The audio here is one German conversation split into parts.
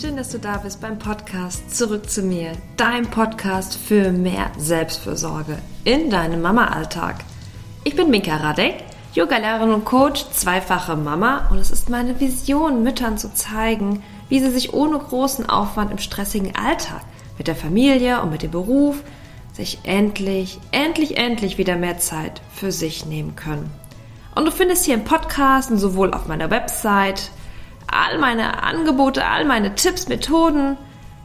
schön, dass du da bist beim Podcast Zurück zu mir, dein Podcast für mehr Selbstfürsorge in deinem Mama-Alltag. Ich bin Minka Radek, Yoga-Lehrerin und Coach, zweifache Mama und es ist meine Vision, Müttern zu zeigen, wie sie sich ohne großen Aufwand im stressigen Alltag mit der Familie und mit dem Beruf sich endlich, endlich, endlich wieder mehr Zeit für sich nehmen können. Und du findest hier im Podcast und sowohl auf meiner Website all meine Angebote, all meine Tipps, Methoden,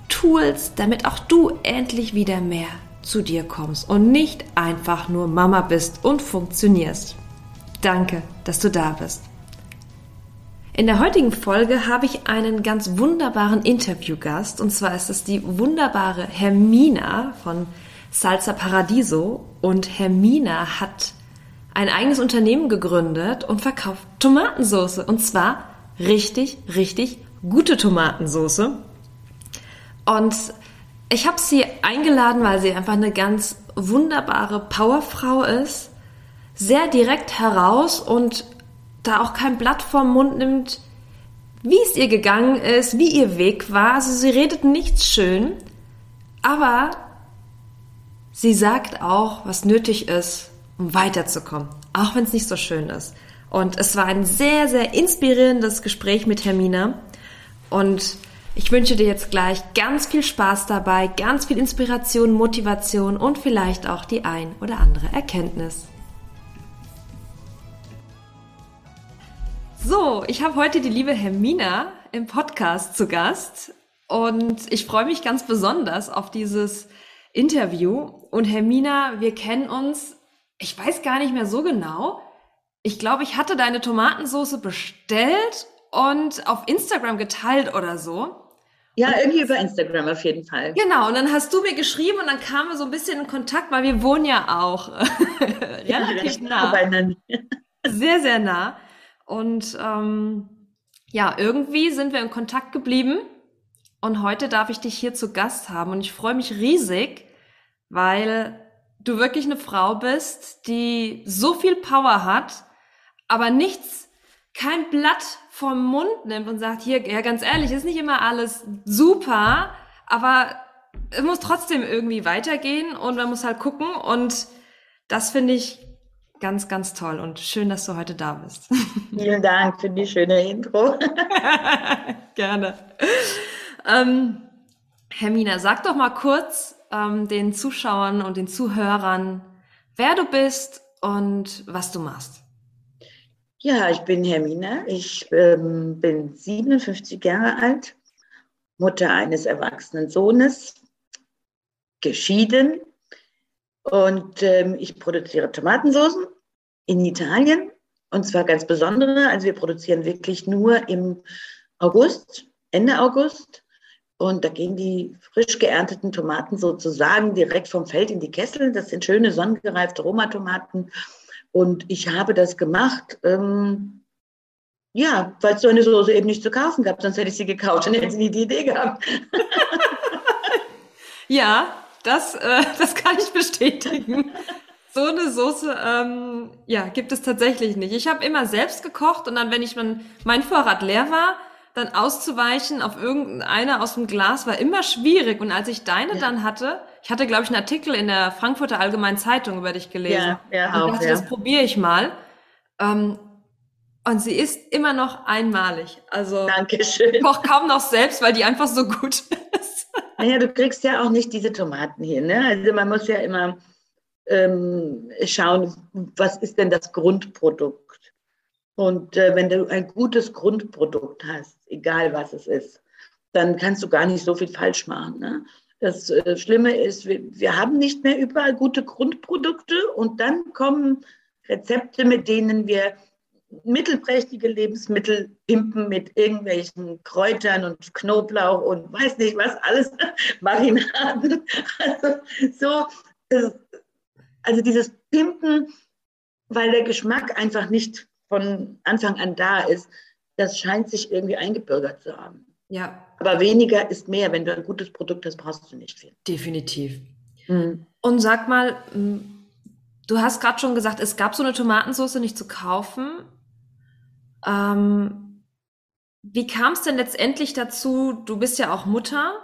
Tools, damit auch du endlich wieder mehr zu dir kommst und nicht einfach nur Mama bist und funktionierst. Danke, dass du da bist. In der heutigen Folge habe ich einen ganz wunderbaren Interviewgast und zwar ist es die wunderbare Hermina von Salsa Paradiso und Hermina hat ein eigenes Unternehmen gegründet und verkauft Tomatensauce und zwar richtig, richtig gute Tomatensauce. Und ich habe sie eingeladen, weil sie einfach eine ganz wunderbare Powerfrau ist, sehr direkt heraus und da auch kein Blatt vom Mund nimmt, wie es ihr gegangen ist, wie ihr Weg war. Also sie redet nichts schön, aber sie sagt auch, was nötig ist, um weiterzukommen, auch wenn es nicht so schön ist. Und es war ein sehr, sehr inspirierendes Gespräch mit Hermina. Und ich wünsche dir jetzt gleich ganz viel Spaß dabei, ganz viel Inspiration, Motivation und vielleicht auch die ein oder andere Erkenntnis. So, ich habe heute die liebe Hermina im Podcast zu Gast und ich freue mich ganz besonders auf dieses Interview. Und Hermina, wir kennen uns, ich weiß gar nicht mehr so genau, ich glaube, ich hatte deine Tomatensauce bestellt und auf Instagram geteilt oder so. Ja, irgendwie über Instagram auf jeden Fall. Genau, und dann hast du mir geschrieben und dann kamen wir so ein bisschen in Kontakt, weil wir wohnen ja auch relativ nah. Sehr, sehr nah. Und ähm, ja, irgendwie sind wir in Kontakt geblieben und heute darf ich dich hier zu Gast haben und ich freue mich riesig, weil du wirklich eine Frau bist, die so viel Power hat aber nichts, kein Blatt vom Mund nimmt und sagt, hier, ja, ganz ehrlich, ist nicht immer alles super, aber es muss trotzdem irgendwie weitergehen und man muss halt gucken und das finde ich ganz, ganz toll und schön, dass du heute da bist. Vielen Dank für die schöne Intro. Gerne. Ähm, Hermina, sag doch mal kurz ähm, den Zuschauern und den Zuhörern, wer du bist und was du machst. Ja, ich bin Hermine. Ich ähm, bin 57 Jahre alt, Mutter eines erwachsenen Sohnes, geschieden und ähm, ich produziere Tomatensoßen in Italien und zwar ganz besondere. Also wir produzieren wirklich nur im August, Ende August. Und da gehen die frisch geernteten Tomaten sozusagen direkt vom Feld in die Kessel. Das sind schöne sonnengereifte Roma-Tomaten. Und ich habe das gemacht, ähm, ja, weil es so eine Soße eben nicht zu kaufen gab, sonst hätte ich sie gekauft und hätte sie nie die Idee gehabt. ja, das, äh, das kann ich bestätigen. So eine Soße, ähm, ja, gibt es tatsächlich nicht. Ich habe immer selbst gekocht und dann, wenn ich mein, mein Vorrat leer war, dann auszuweichen auf irgendeine aus dem Glas war immer schwierig. Und als ich deine ja. dann hatte, ich hatte, glaube ich, einen Artikel in der Frankfurter Allgemeinen Zeitung über dich gelesen. Ja, ja, und auch, dachte, ja. das probiere ich mal. Ähm, und sie ist immer noch einmalig. Also Dankeschön. ich koche kaum noch selbst, weil die einfach so gut ist. Naja, du kriegst ja auch nicht diese Tomaten hier. Ne? Also man muss ja immer ähm, schauen, was ist denn das Grundprodukt? Und äh, wenn du ein gutes Grundprodukt hast, egal was es ist, dann kannst du gar nicht so viel falsch machen. Ne? Das äh, Schlimme ist, wir, wir haben nicht mehr überall gute Grundprodukte und dann kommen Rezepte, mit denen wir mittelprächtige Lebensmittel pimpen mit irgendwelchen Kräutern und Knoblauch und weiß nicht was alles, Marinaden. Also, so, also dieses Pimpen, weil der Geschmack einfach nicht von Anfang an da ist, das scheint sich irgendwie eingebürgert zu haben. Ja. Aber weniger ist mehr. Wenn du ein gutes Produkt hast, brauchst du nicht viel. Definitiv. Mhm. Und sag mal, du hast gerade schon gesagt, es gab so eine Tomatensauce nicht zu kaufen. Ähm, wie kam es denn letztendlich dazu? Du bist ja auch Mutter.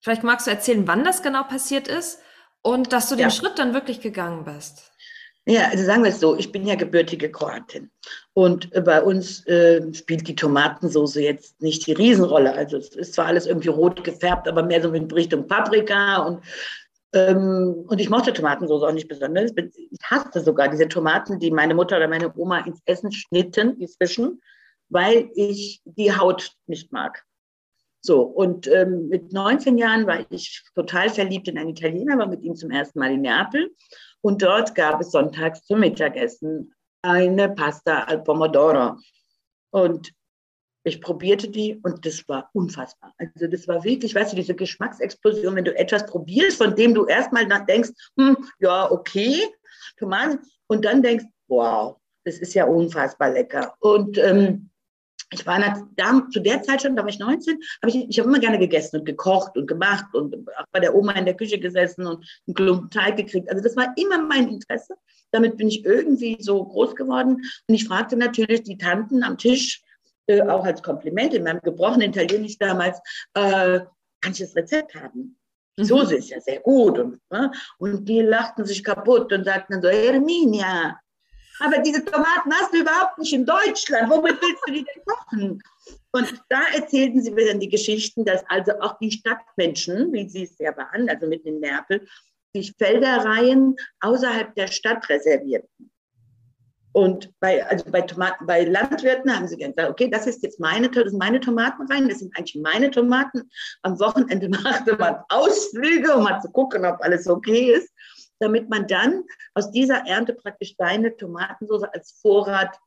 Vielleicht magst du erzählen, wann das genau passiert ist und dass du den Ja. Schritt dann wirklich gegangen bist. Ja, also sagen wir es so, ich bin ja gebürtige Kroatin. Und äh, bei uns äh, spielt die Tomatensauce jetzt nicht die Riesenrolle. Also es ist zwar alles irgendwie rot gefärbt, aber mehr so in Richtung Paprika. Und, ähm, und ich mochte Tomatensauce auch nicht besonders. Ich hasste sogar diese Tomaten, die meine Mutter oder meine Oma ins Essen schnitten, die frischen, weil ich die Haut nicht mag. So, und ähm, mit 19 Jahren war ich total verliebt in einen Italiener, war mit ihm zum ersten Mal in Neapel. Und dort gab es sonntags zum Mittagessen eine Pasta al Pomodoro. Und ich probierte die und das war unfassbar. Also das war wirklich, weißt du, diese Geschmacksexplosion, wenn du etwas probierst, von dem du erstmal denkst, hm, ja, okay, Tomaten, und dann denkst, wow, das ist ja unfassbar lecker. Und ähm, ich war da, zu der Zeit schon, da war ich 19, habe ich, ich habe immer gerne gegessen und gekocht und gemacht und auch bei der Oma in der Küche gesessen und einen Klumpen Teig gekriegt. Also das war immer mein Interesse. Damit bin ich irgendwie so groß geworden. Und ich fragte natürlich die Tanten am Tisch, äh, auch als Kompliment in meinem gebrochenen Italienisch damals, äh, kann ich das Rezept haben? Die Mhm. Soße ist ja sehr gut. Und, ne? und die lachten sich kaputt und sagten dann so, Herminia, aber diese Tomaten hast du überhaupt nicht in Deutschland. Womit willst du die denn kochen? Und da erzählten sie mir dann die Geschichten, dass also auch die Stadtmenschen, wie sie es ja waren, also mitten in Neapel, sich Felderreihen außerhalb der Stadt reservierten. Und bei, also bei, Tomaten, bei Landwirten haben sie gesagt, okay, das ist jetzt meine, das sind meine Tomatenreihen, das sind eigentlich meine Tomaten. Am Wochenende machte man Ausflüge, um mal zu gucken, ob alles okay ist, damit man dann aus dieser Ernte praktisch seine Tomatensauce als Vorrat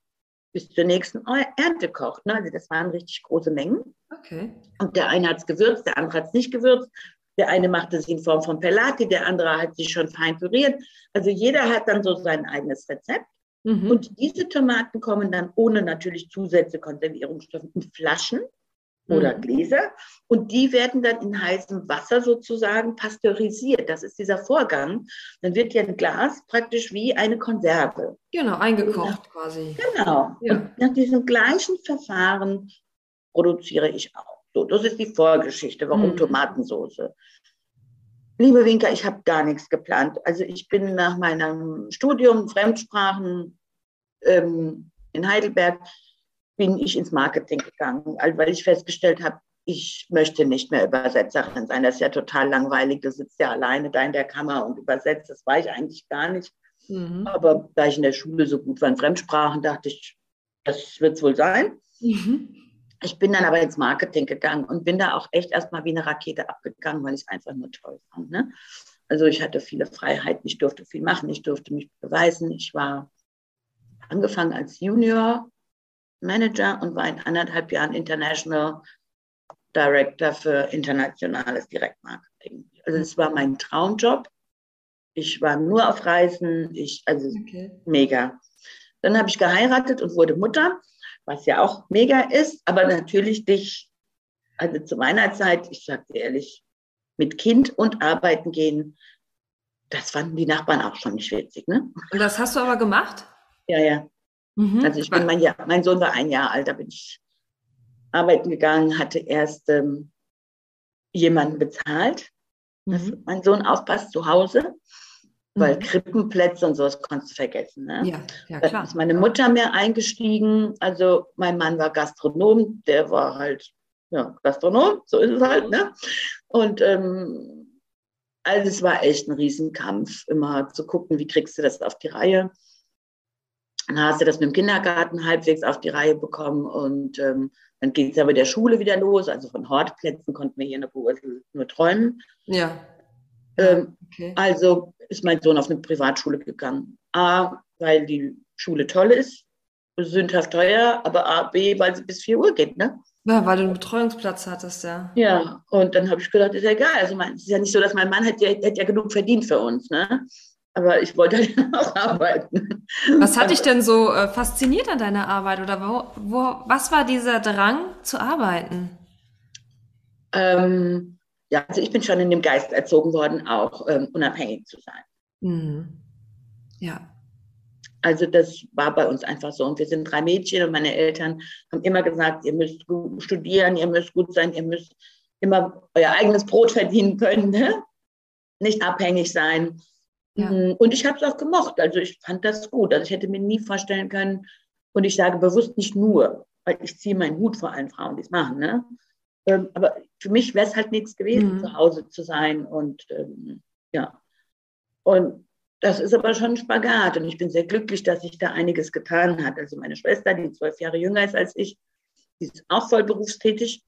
bis zur nächsten Ernte kocht. Ne? Also das waren richtig große Mengen. Okay. Und der eine hat es gewürzt, der andere hat es nicht gewürzt. Der eine machte sie in Form von Pelati, der andere hat sie schon fein püriert. Also jeder hat dann so sein eigenes Rezept. Mhm. Und diese Tomaten kommen dann ohne natürlich Zusätze, Konservierungsstoffe in Flaschen oder Mhm. Gläser. Und die werden dann in heißem Wasser sozusagen pasteurisiert. Das ist dieser Vorgang. Dann wird ja ein Glas praktisch wie eine Konserve. Genau, eingekocht quasi. Genau. Ja. Und nach diesem gleichen Verfahren produziere ich auch. So, das ist die Vorgeschichte, warum Mhm. Tomatensauce. Liebe Winker, ich habe gar nichts geplant. Also ich bin nach meinem Studium Fremdsprachen ähm, in Heidelberg, bin ich ins Marketing gegangen, weil ich festgestellt habe, ich möchte nicht mehr Übersetzerin sein. Das ist ja total langweilig. Du sitzt ja alleine da in der Kammer und übersetzt. Das war ich eigentlich gar nicht. Mhm. Aber da ich in der Schule so gut war in Fremdsprachen, dachte ich, das wird es wohl sein. Mhm. Ich bin dann aber ins Marketing gegangen und bin da auch echt erstmal wie eine Rakete abgegangen, weil ich es einfach nur toll fand. Ne? Also ich hatte viele Freiheiten, ich durfte viel machen, ich durfte mich beweisen. Ich war angefangen als Junior Manager und war in anderthalb Jahren International Director für internationales Direktmarketing. Also es war mein Traumjob. Ich war nur auf Reisen, ich, also Okay. mega. Dann habe ich geheiratet und wurde Mutter, was ja auch mega ist, aber natürlich dich, also zu meiner Zeit, ich sage dir ehrlich, mit Kind und arbeiten gehen, das fanden die Nachbarn auch schon nicht witzig, ne? Und das hast du aber gemacht? Ja, ja. Mhm. Also ich bin mein, Jahr, mein Sohn war ein Jahr alt, da bin ich arbeiten gegangen, hatte erst ähm, jemanden bezahlt, dass Mhm. mein Sohn aufpasst zu Hause, weil Mhm. Krippenplätze und sowas konntest du vergessen. Ne? Ja, ja Dann klar. ist meine Mutter mehr eingestiegen. Also mein Mann war Gastronom, der war halt ja, Gastronom, so ist es halt. Ne? Und ähm, also es war echt ein Riesenkampf, immer zu gucken, wie kriegst du das auf die Reihe. Dann hast du das mit dem Kindergarten halbwegs auf die Reihe bekommen und ähm, dann geht es ja mit der Schule wieder los. Also von Hortplätzen konnten wir hier in der Bursel nur träumen. Ja. Ähm, Okay. also ist mein Sohn auf eine Privatschule gegangen. A, weil die Schule toll ist, sündhaft teuer, aber A, B, weil sie bis 4 Uhr geht, ne? Ja, weil du einen Betreuungsplatz hattest, ja. Ja, und dann habe ich gedacht, ist ja egal. Also mein, es ist ja nicht so, dass mein Mann hat ja, hat ja genug verdient für uns, ne? Aber ich wollte halt auch arbeiten. Was hat dich denn so äh, fasziniert an deiner Arbeit oder wo, wo, was war dieser Drang zu arbeiten? Ähm, ja, also ich bin schon in dem Geist erzogen worden, auch ähm, unabhängig zu sein. Mhm. Ja. Also das war bei uns einfach so. Und wir sind drei Mädchen und meine Eltern haben immer gesagt, ihr müsst studieren, ihr müsst gut sein, ihr müsst immer euer eigenes Brot verdienen können, ne? nicht abhängig sein. Ja. Mm, und ich habe es auch gemocht. Also ich fand das gut. Also ich hätte mir nie vorstellen können, und ich sage bewusst nicht nur, weil ich ziehe meinen Hut vor allen Frauen, die es machen. Ne? Ähm, aber für mich wäre es halt nichts gewesen, mhm. zu Hause zu sein. Und ähm, ja. Und das ist aber schon ein Spagat. Und ich bin sehr glücklich, dass sich da einiges getan hat. Also meine Schwester, die zwölf Jahre jünger ist als ich, die ist auch voll berufstätig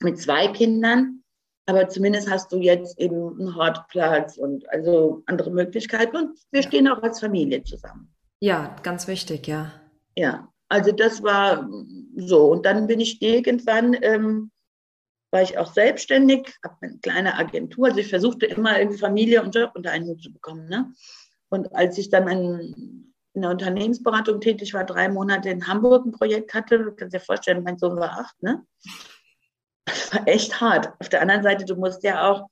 mit zwei Kindern. Aber zumindest hast du jetzt eben einen Hortplatz und also andere Möglichkeiten. Und wir stehen auch als Familie zusammen. Ja, ganz wichtig, ja. Ja, also das war so. Und dann bin ich irgendwann, ähm, war ich auch selbstständig, habe eine kleine Agentur. Also ich versuchte immer irgendwie Familie und Job unter einen Hut zu bekommen. Ne? Und als ich dann ein, in der Unternehmensberatung tätig war, drei Monate in Hamburg ein Projekt hatte, du kannst dir vorstellen, mein Sohn war acht, ne? Das war echt hart. Auf der anderen Seite, du musst ja auch,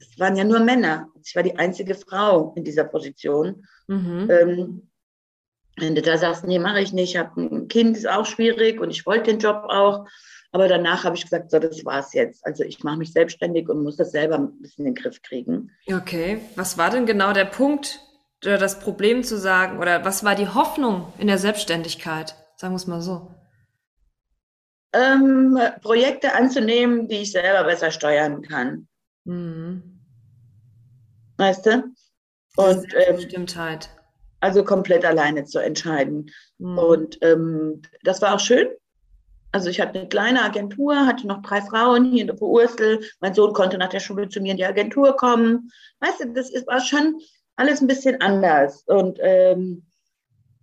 es waren ja nur Männer. Ich war die einzige Frau in dieser Position. Mhm. Ähm, wenn du da sagst, nee, mache ich nicht, ich habe ein Kind, ist auch schwierig und ich wollte den Job auch. Aber danach habe ich gesagt, so, das war's jetzt. Also ich mache mich selbstständig und muss das selber ein bisschen in den Griff kriegen. Okay, was war denn genau der Punkt oder das Problem zu sagen oder was war die Hoffnung in der Selbstständigkeit? Sagen wir es mal so. Ähm, Projekte anzunehmen, die ich selber besser steuern kann. Mhm. Weißt du? Und ähm, Bestimmtheit. Also komplett alleine zu entscheiden. Mhm. Und ähm, das war auch schön. Also ich hatte eine kleine Agentur, hatte noch drei Frauen hier in der Ursel. Mein Sohn konnte nach der Schule zu mir in die Agentur kommen. Weißt du, das ist, war schon alles ein bisschen anders. Und ähm,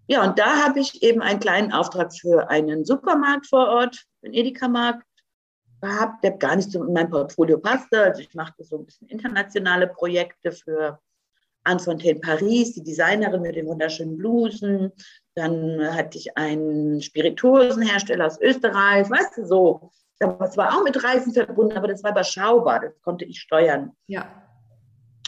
ja, und da habe ich eben einen kleinen Auftrag für einen Supermarkt vor Ort, einen Edeka-Markt gehabt, der gar nicht so in mein Portfolio passte. Also ich machte so ein bisschen internationale Projekte für Anne Fontaine Paris, die Designerin mit den wunderschönen Blusen. Dann hatte ich einen Spirituosenhersteller aus Österreich, weißt du, so. Das war auch mit Reisen verbunden, aber das war überschaubar, das konnte ich steuern. Ja.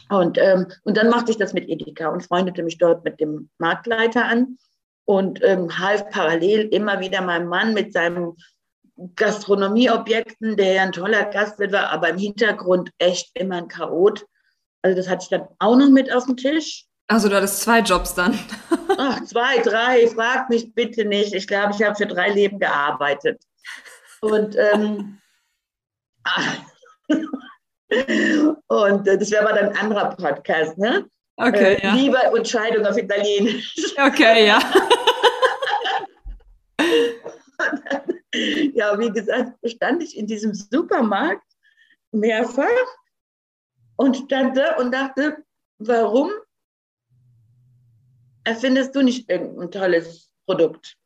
Und, ähm, und dann machte ich das mit Edeka und freundete mich dort mit dem Marktleiter an und ähm, half parallel immer wieder meinem Mann mit seinem Gastronomieobjekten, der ja ein toller Gastwirt war, aber im Hintergrund echt immer ein Chaot. Also das hatte ich dann auch noch mit auf dem Tisch. Also du hattest zwei Jobs dann. Ach, zwei, drei, frag mich bitte nicht. Ich glaube, ich habe für drei Leben gearbeitet. Und, ähm, und äh, das wäre aber dann ein anderer Podcast, ne? Okay, äh, ja. Liebe und Scheidung auf Italienisch. Okay, ja. ja, wie gesagt, stand ich in diesem Supermarkt mehrfach und stand da und dachte, warum erfindest du nicht irgendein tolles Produkt?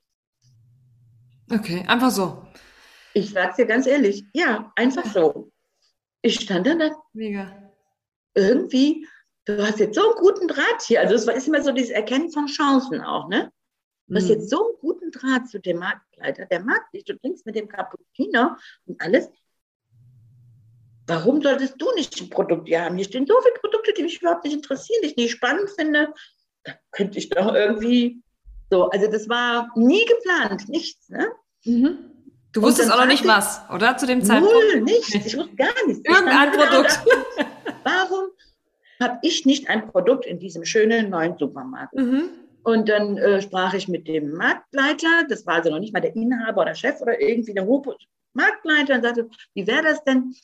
Okay, einfach so. Ich sag's dir ganz ehrlich, ja, einfach so. Ich stand da dann. Mega. Irgendwie, du hast jetzt so einen guten Draht hier. Also es ist immer so dieses Erkennen von Chancen auch, ne? Du hast mhm. jetzt so einen guten Draht zu dem Marktleiter. Der mag dich, du trinkst mit dem Cappuccino und alles. Warum solltest du nicht ein Produkt hier haben? Hier stehen so viele Produkte, die mich überhaupt nicht interessieren, die ich nicht spannend finde. Da könnte ich doch irgendwie so. Also das war nie geplant, nichts. Ne? Mhm. Du wusstest auch noch nicht was, oder? Zu dem Zeitpunkt? Null, nichts. Ich wusste gar nichts. Irgendein Produkt. Dachte, warum habe ich nicht ein Produkt in diesem schönen neuen Supermarkt? Mhm. Und dann äh, sprach ich mit dem Marktleiter, das war also noch nicht mal der Inhaber oder Chef oder irgendwie der Marktleiter und sagte, wie wäre das denn?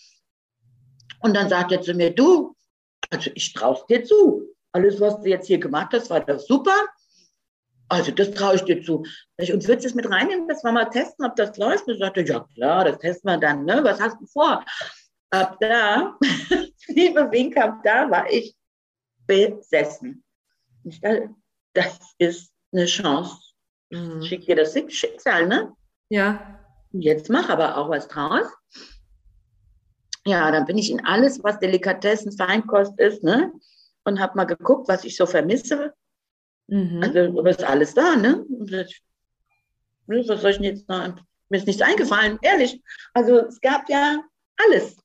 Und dann sagt er zu mir, du, also ich traue es dir zu. Alles, was du jetzt hier gemacht hast, war das super. Also das traue ich dir zu. Und würdest du es mit reinnehmen, dass wir mal testen, ob das läuft? Und sagte, ja klar, das testen wir dann. Ne? Was hast du vor? Ab da, liebe Wink, ab da war ich besessen. Ich dachte, das ist eine Chance. Mhm. Schick dir das Schicksal, ne? Ja. Jetzt mach aber auch was draus ja, dann bin ich in alles, was Delikatessen, Feinkost ist, ne? Und habe mal geguckt, was ich so vermisse. Mhm. Also, aber ist alles da, ne? Was soll ich denn jetzt noch? Mir ist nichts eingefallen, ehrlich. Also, es gab ja alles.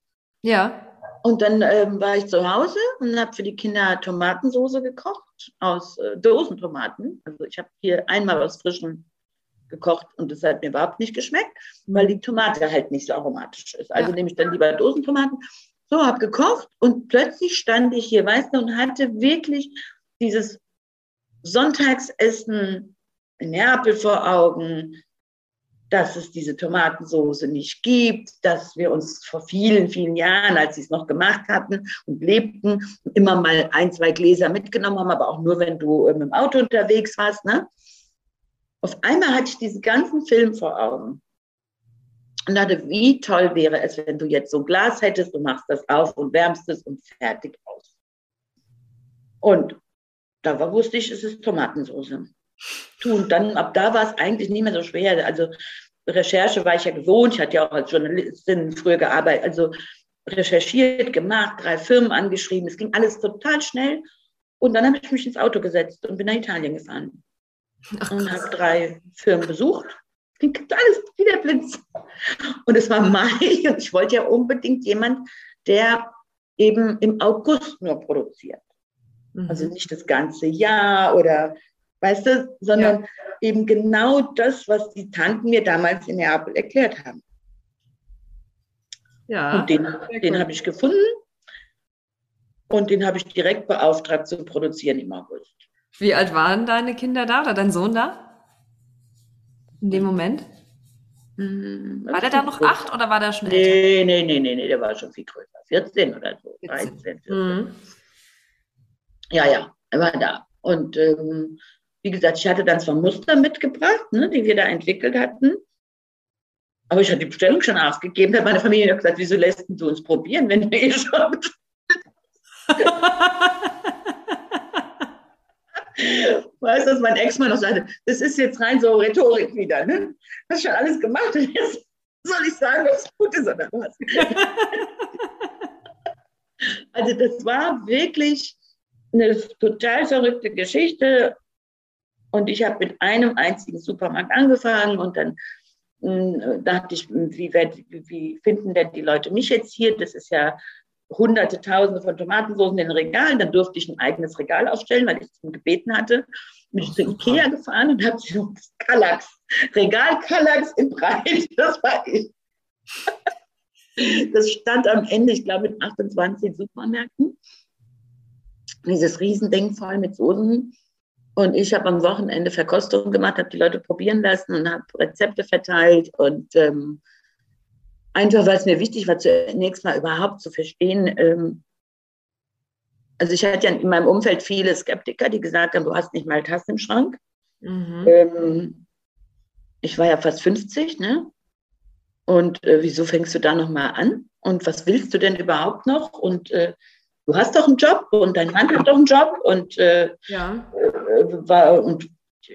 Ja. Und dann ähm, war ich zu Hause und habe für die Kinder Tomatensoße gekocht aus äh, Dosentomaten. Also ich habe hier einmal aus frischen gekocht und das hat mir überhaupt nicht geschmeckt, weil die Tomate halt nicht so aromatisch ist. Also ja. nehme ich dann lieber Dosentomaten. So, habe gekocht und plötzlich stand ich hier, weißt du, und hatte wirklich dieses Sonntagsessen in Neapel vor Augen, dass es diese Tomatensoße nicht gibt, dass wir uns vor vielen, vielen Jahren, als sie es noch gemacht hatten und lebten, immer mal ein, zwei Gläser mitgenommen haben, aber auch nur, wenn du mit dem Auto unterwegs warst. Ne? Auf einmal hatte ich diesen ganzen Film vor Augen und dachte, wie toll wäre es, wenn du jetzt so ein Glas hättest, du machst das auf und wärmst es und fertig aus. Und da wusste ich, es ist Tomatensauce tun. Dann ab da war es eigentlich nicht mehr so schwer. Also Recherche war ich ja gewohnt. Ich hatte ja auch als Journalistin früher gearbeitet. Also recherchiert, gemacht, drei Firmen angeschrieben. Es ging alles total schnell. Und dann habe ich mich ins Auto gesetzt und bin nach Italien gefahren. Ach, und habe drei Firmen besucht. Ging alles wie der Blitz. Und es war Mai und ich wollte ja unbedingt jemand, der eben im August nur produziert. Also mhm. Also nicht das ganze Jahr oder weißt du, sondern ja. eben genau das, was die Tanten mir damals in Neapel erklärt haben. Ja. Und den, den habe ich gefunden und den habe ich direkt beauftragt zu produzieren im August. Wie alt waren deine Kinder da oder dein Sohn da? In dem Moment? Hm, war der da noch acht oder war der schon älter? Nee, nee, nee, nee, nee, der war schon viel größer. 14 oder so, 13, 14. Mhm. Ja, ja, er war da. Und ähm, wie gesagt, ich hatte dann zwar Muster mitgebracht, ne, die wir da entwickelt hatten, aber ich hatte die Bestellung schon ausgegeben. Da hat meine Familie gesagt, wieso lässt du uns probieren, wenn wir eh schon... weißt du, dass mein Ex-Mann noch sagte, das ist jetzt rein so Rhetorik wieder. Ne? Hast schon alles gemacht und jetzt soll ich sagen, was gut ist oder was? also das war wirklich eine total verrückte Geschichte und ich habe mit einem einzigen Supermarkt angefangen und dann mh, hm, dachte ich, wie, wie, finden denn die Leute mich jetzt hier? Das ist ja hunderte, tausende von Tomatensoßen in den Regalen. Dann durfte ich ein eigenes Regal aufstellen, weil ich es gebeten hatte. Bin ich zu Ikea gefahren und habe so Kallax, Regal Kallax in Breit, das war ich. Das stand am Ende, ich glaube, in 28 Supermärkten. Dieses Riesending voll mit Soßen. Und ich habe am Wochenende Verkostung gemacht, habe die Leute probieren lassen und habe Rezepte verteilt und ähm, einfach, weil es mir wichtig war, zunächst mal überhaupt zu verstehen. Ähm, also ich hatte ja in meinem Umfeld viele Skeptiker, die gesagt haben, du hast nicht mal Tassen im Schrank. Mhm. Ähm, ich war ja fast 50, ne? Und äh, wieso fängst du da nochmal an? Und was willst du denn überhaupt noch? Und äh, du hast doch einen Job und dein Mann hat doch einen Job und, äh, ja. War, und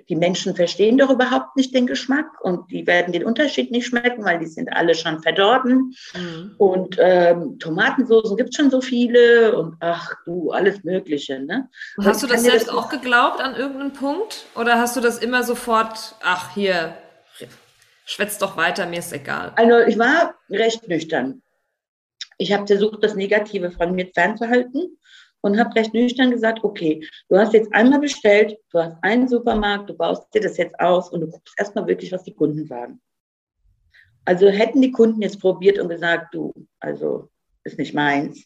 die Menschen verstehen doch überhaupt nicht den Geschmack und die werden den Unterschied nicht schmecken, weil die sind alle schon verdorben. Mhm. Und ähm, Tomatensoßen gibt es schon so viele und ach du, alles Mögliche. Ne? Und hast du das selbst das auch geglaubt an irgendeinem Punkt? Oder hast du das immer sofort, ach hier, schwätzt doch weiter, mir ist egal? Also ich war recht nüchtern. Ich habe versucht, das Negative von mir fernzuhalten und habe recht nüchtern gesagt, okay, du hast jetzt einmal bestellt, du hast einen Supermarkt, du baust dir das jetzt aus und du guckst erstmal wirklich, was die Kunden sagen. Also hätten die Kunden jetzt probiert und gesagt, du, also ist nicht meins.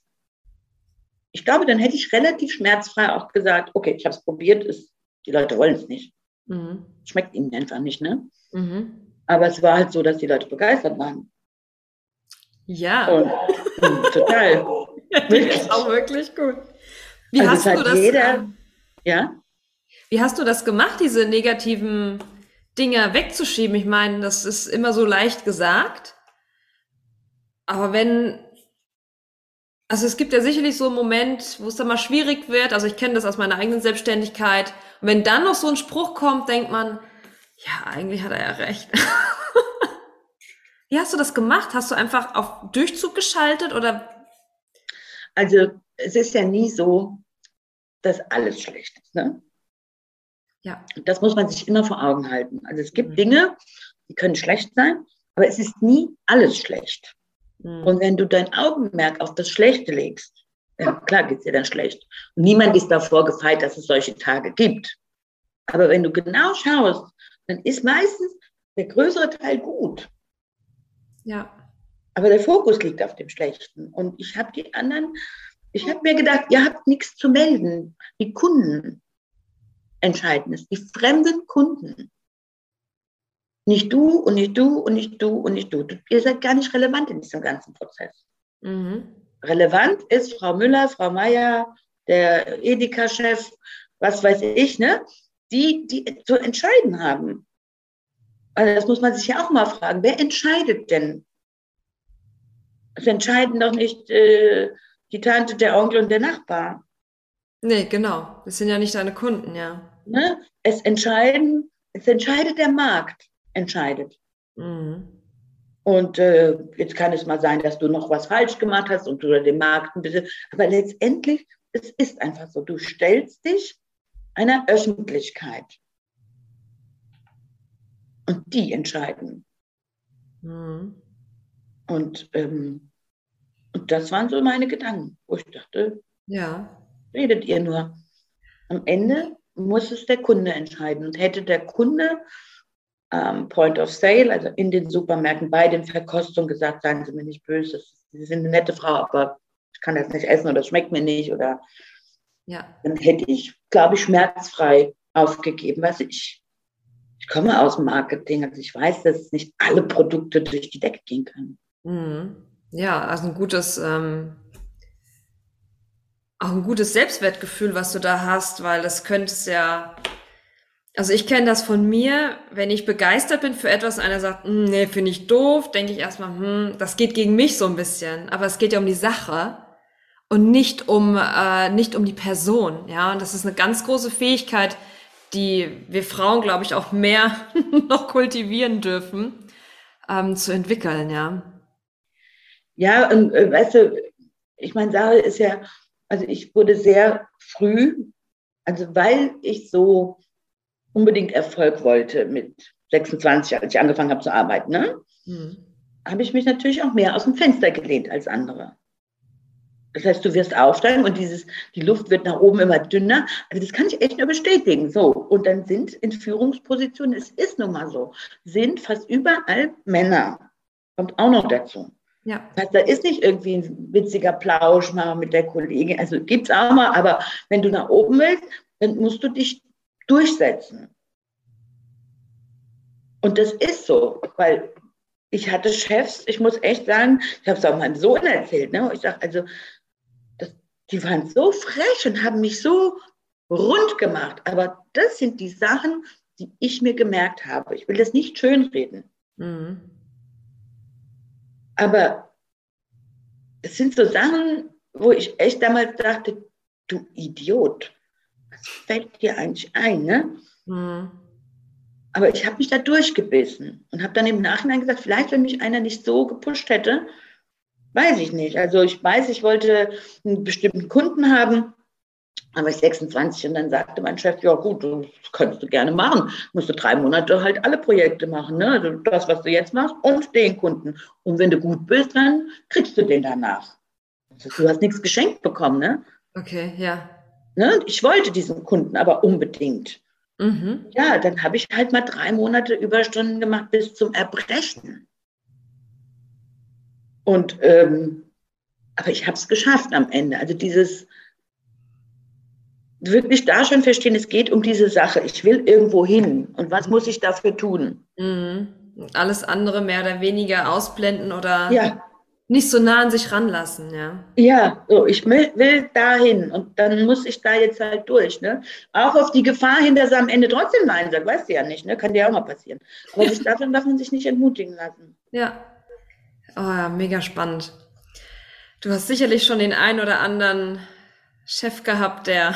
Ich glaube, dann hätte ich relativ schmerzfrei auch gesagt, okay, ich habe es probiert, ist, die Leute wollen es nicht. Mhm. Schmeckt ihnen einfach nicht, ne? Mhm. Aber es war halt so, dass die Leute begeistert waren. Ja. Und Total. Die ist auch wirklich gut. Wie also hast du das? Jeder, ja? Wie hast du das gemacht, diese negativen Dinge wegzuschieben? Ich meine, das ist immer so leicht gesagt. Aber wenn, also es gibt ja sicherlich so einen Moment, wo es dann mal schwierig wird. Also ich kenne das aus meiner eigenen Selbstständigkeit. Und wenn dann noch so ein Spruch kommt, denkt man, ja, eigentlich hat er ja recht. Wie hast du das gemacht? Hast du einfach auf Durchzug geschaltet oder? Also es ist ja nie so, dass alles schlecht ist. Ne? Ja. Das muss man sich immer vor Augen halten. Also es gibt mhm. Dinge, die können schlecht sein, aber es ist nie alles schlecht. Mhm. Und wenn du dein Augenmerk auf das Schlechte legst, ja, klar geht es dir dann schlecht. Und niemand ist davor gefeit, dass es solche Tage gibt. Aber wenn du genau schaust, dann ist meistens der größere Teil gut. Ja. Aber der Fokus liegt auf dem Schlechten. Und ich habe die anderen, ich habe mir gedacht, ihr habt nichts zu melden. Die Kunden entscheiden es, die fremden Kunden. Nicht du und nicht du und nicht du und nicht du. Ihr seid gar nicht relevant in diesem ganzen Prozess. Mhm. Relevant ist Frau Müller, Frau Meier, der Edeka-Chef, was weiß ich, ne? Die, die zu entscheiden haben. Also das muss man sich ja auch mal fragen. Wer entscheidet denn? Es entscheiden doch nicht äh, die Tante, der Onkel und der Nachbar. Nee, genau. Das sind ja nicht deine Kunden, ja. Ne? Es entscheiden, es entscheidet der Markt, entscheidet. Mhm. Und äh, jetzt kann es mal sein, dass du noch was falsch gemacht hast und du den Markt ein bisschen. Aber letztendlich, es ist einfach so. Du stellst dich einer Öffentlichkeit. Und die entscheiden. Mhm. Und, ähm, und das waren so meine Gedanken, wo ich dachte, ja. redet ihr nur. Am Ende muss es der Kunde entscheiden. Und hätte der Kunde ähm, Point of Sale, also in den Supermärkten bei den Verkostungen gesagt, seien Sie mir nicht böse, Sie sind eine nette Frau, aber ich kann das nicht essen oder schmeckt mir nicht oder ja. dann hätte ich, glaube ich, schmerzfrei aufgegeben, was ich ich komme aus dem Marketing, also ich weiß, dass nicht alle Produkte durch die Decke gehen können. Mhm. Ja, also ein gutes, ähm, auch ein gutes Selbstwertgefühl, was du da hast, weil das könnte es ja also ich kenne das von mir, wenn ich begeistert bin für etwas einer sagt, hm, nee, finde ich doof, denke ich erstmal, hm, das geht gegen mich so ein bisschen. Aber es geht ja um die Sache und nicht um, äh, nicht um die Person. Ja, und das ist eine ganz große Fähigkeit, die wir Frauen, glaube ich, auch mehr noch kultivieren dürfen, ähm, zu entwickeln, ja. Ja, und äh, weißt du, ich meine, Sache ist ja, also ich wurde sehr früh, also weil ich so unbedingt Erfolg wollte mit 26, als ich angefangen habe zu arbeiten, ne? Mhm. habe ich mich natürlich auch mehr aus dem Fenster gelehnt als andere. Das heißt, du wirst aufsteigen und dieses, die Luft wird nach oben immer dünner. Also das kann ich echt nur bestätigen. So. Und dann sind in Führungspositionen, es ist nun mal so, sind fast überall Männer. Kommt auch noch dazu. Ja. Das heißt, da ist nicht irgendwie ein witziger Plausch mal mit der Kollegin. Also gibt es auch mal, aber wenn du nach oben willst, dann musst du dich durchsetzen. Und das ist so, weil ich hatte Chefs, ich muss echt sagen, ich habe es auch meinem Sohn erzählt, ne? ich sage, also, das, die waren so frech und haben mich so rund gemacht. Aber das sind die Sachen, die ich mir gemerkt habe. Ich will das nicht schönreden. Mhm. Aber es sind so Sachen, wo ich echt damals dachte, du Idiot was fällt dir eigentlich ein, ne? Mhm. Aber ich habe mich da durchgebissen und habe dann im Nachhinein gesagt, vielleicht, wenn mich einer nicht so gepusht hätte, weiß ich nicht. Also ich weiß, ich wollte einen bestimmten Kunden haben, aber ich 26 und dann sagte mein Chef, ja gut, das kannst du gerne machen. Musst du drei Monate halt alle Projekte machen, ne? Also das, was du jetzt machst und den Kunden. Und wenn du gut bist, dann kriegst du den danach. Du hast nichts geschenkt bekommen, ne? Okay, ja. Ne? Ich wollte diesen Kunden aber unbedingt. Mhm. Ja, dann habe ich halt mal drei Monate Überstunden gemacht bis zum Erbrechen. Und ähm, aber ich habe es geschafft am Ende. Also dieses wirklich da schon verstehen, es geht um diese Sache. Ich will irgendwo hin. Und was muss ich dafür tun? Mhm. Alles andere mehr oder weniger ausblenden oder ja nicht so nah an sich ranlassen, ja. Ja, so, ich will, will dahin und dann muss ich da jetzt halt durch, ne? Auch auf die Gefahr hin, dass er am Ende trotzdem Nein sagt, weißt du ja nicht, ne? Kann dir auch mal passieren. Aber sich davon darf man sich nicht entmutigen lassen. Ja. Oh ja, mega spannend. Du hast sicherlich schon den einen oder anderen Chef gehabt, der,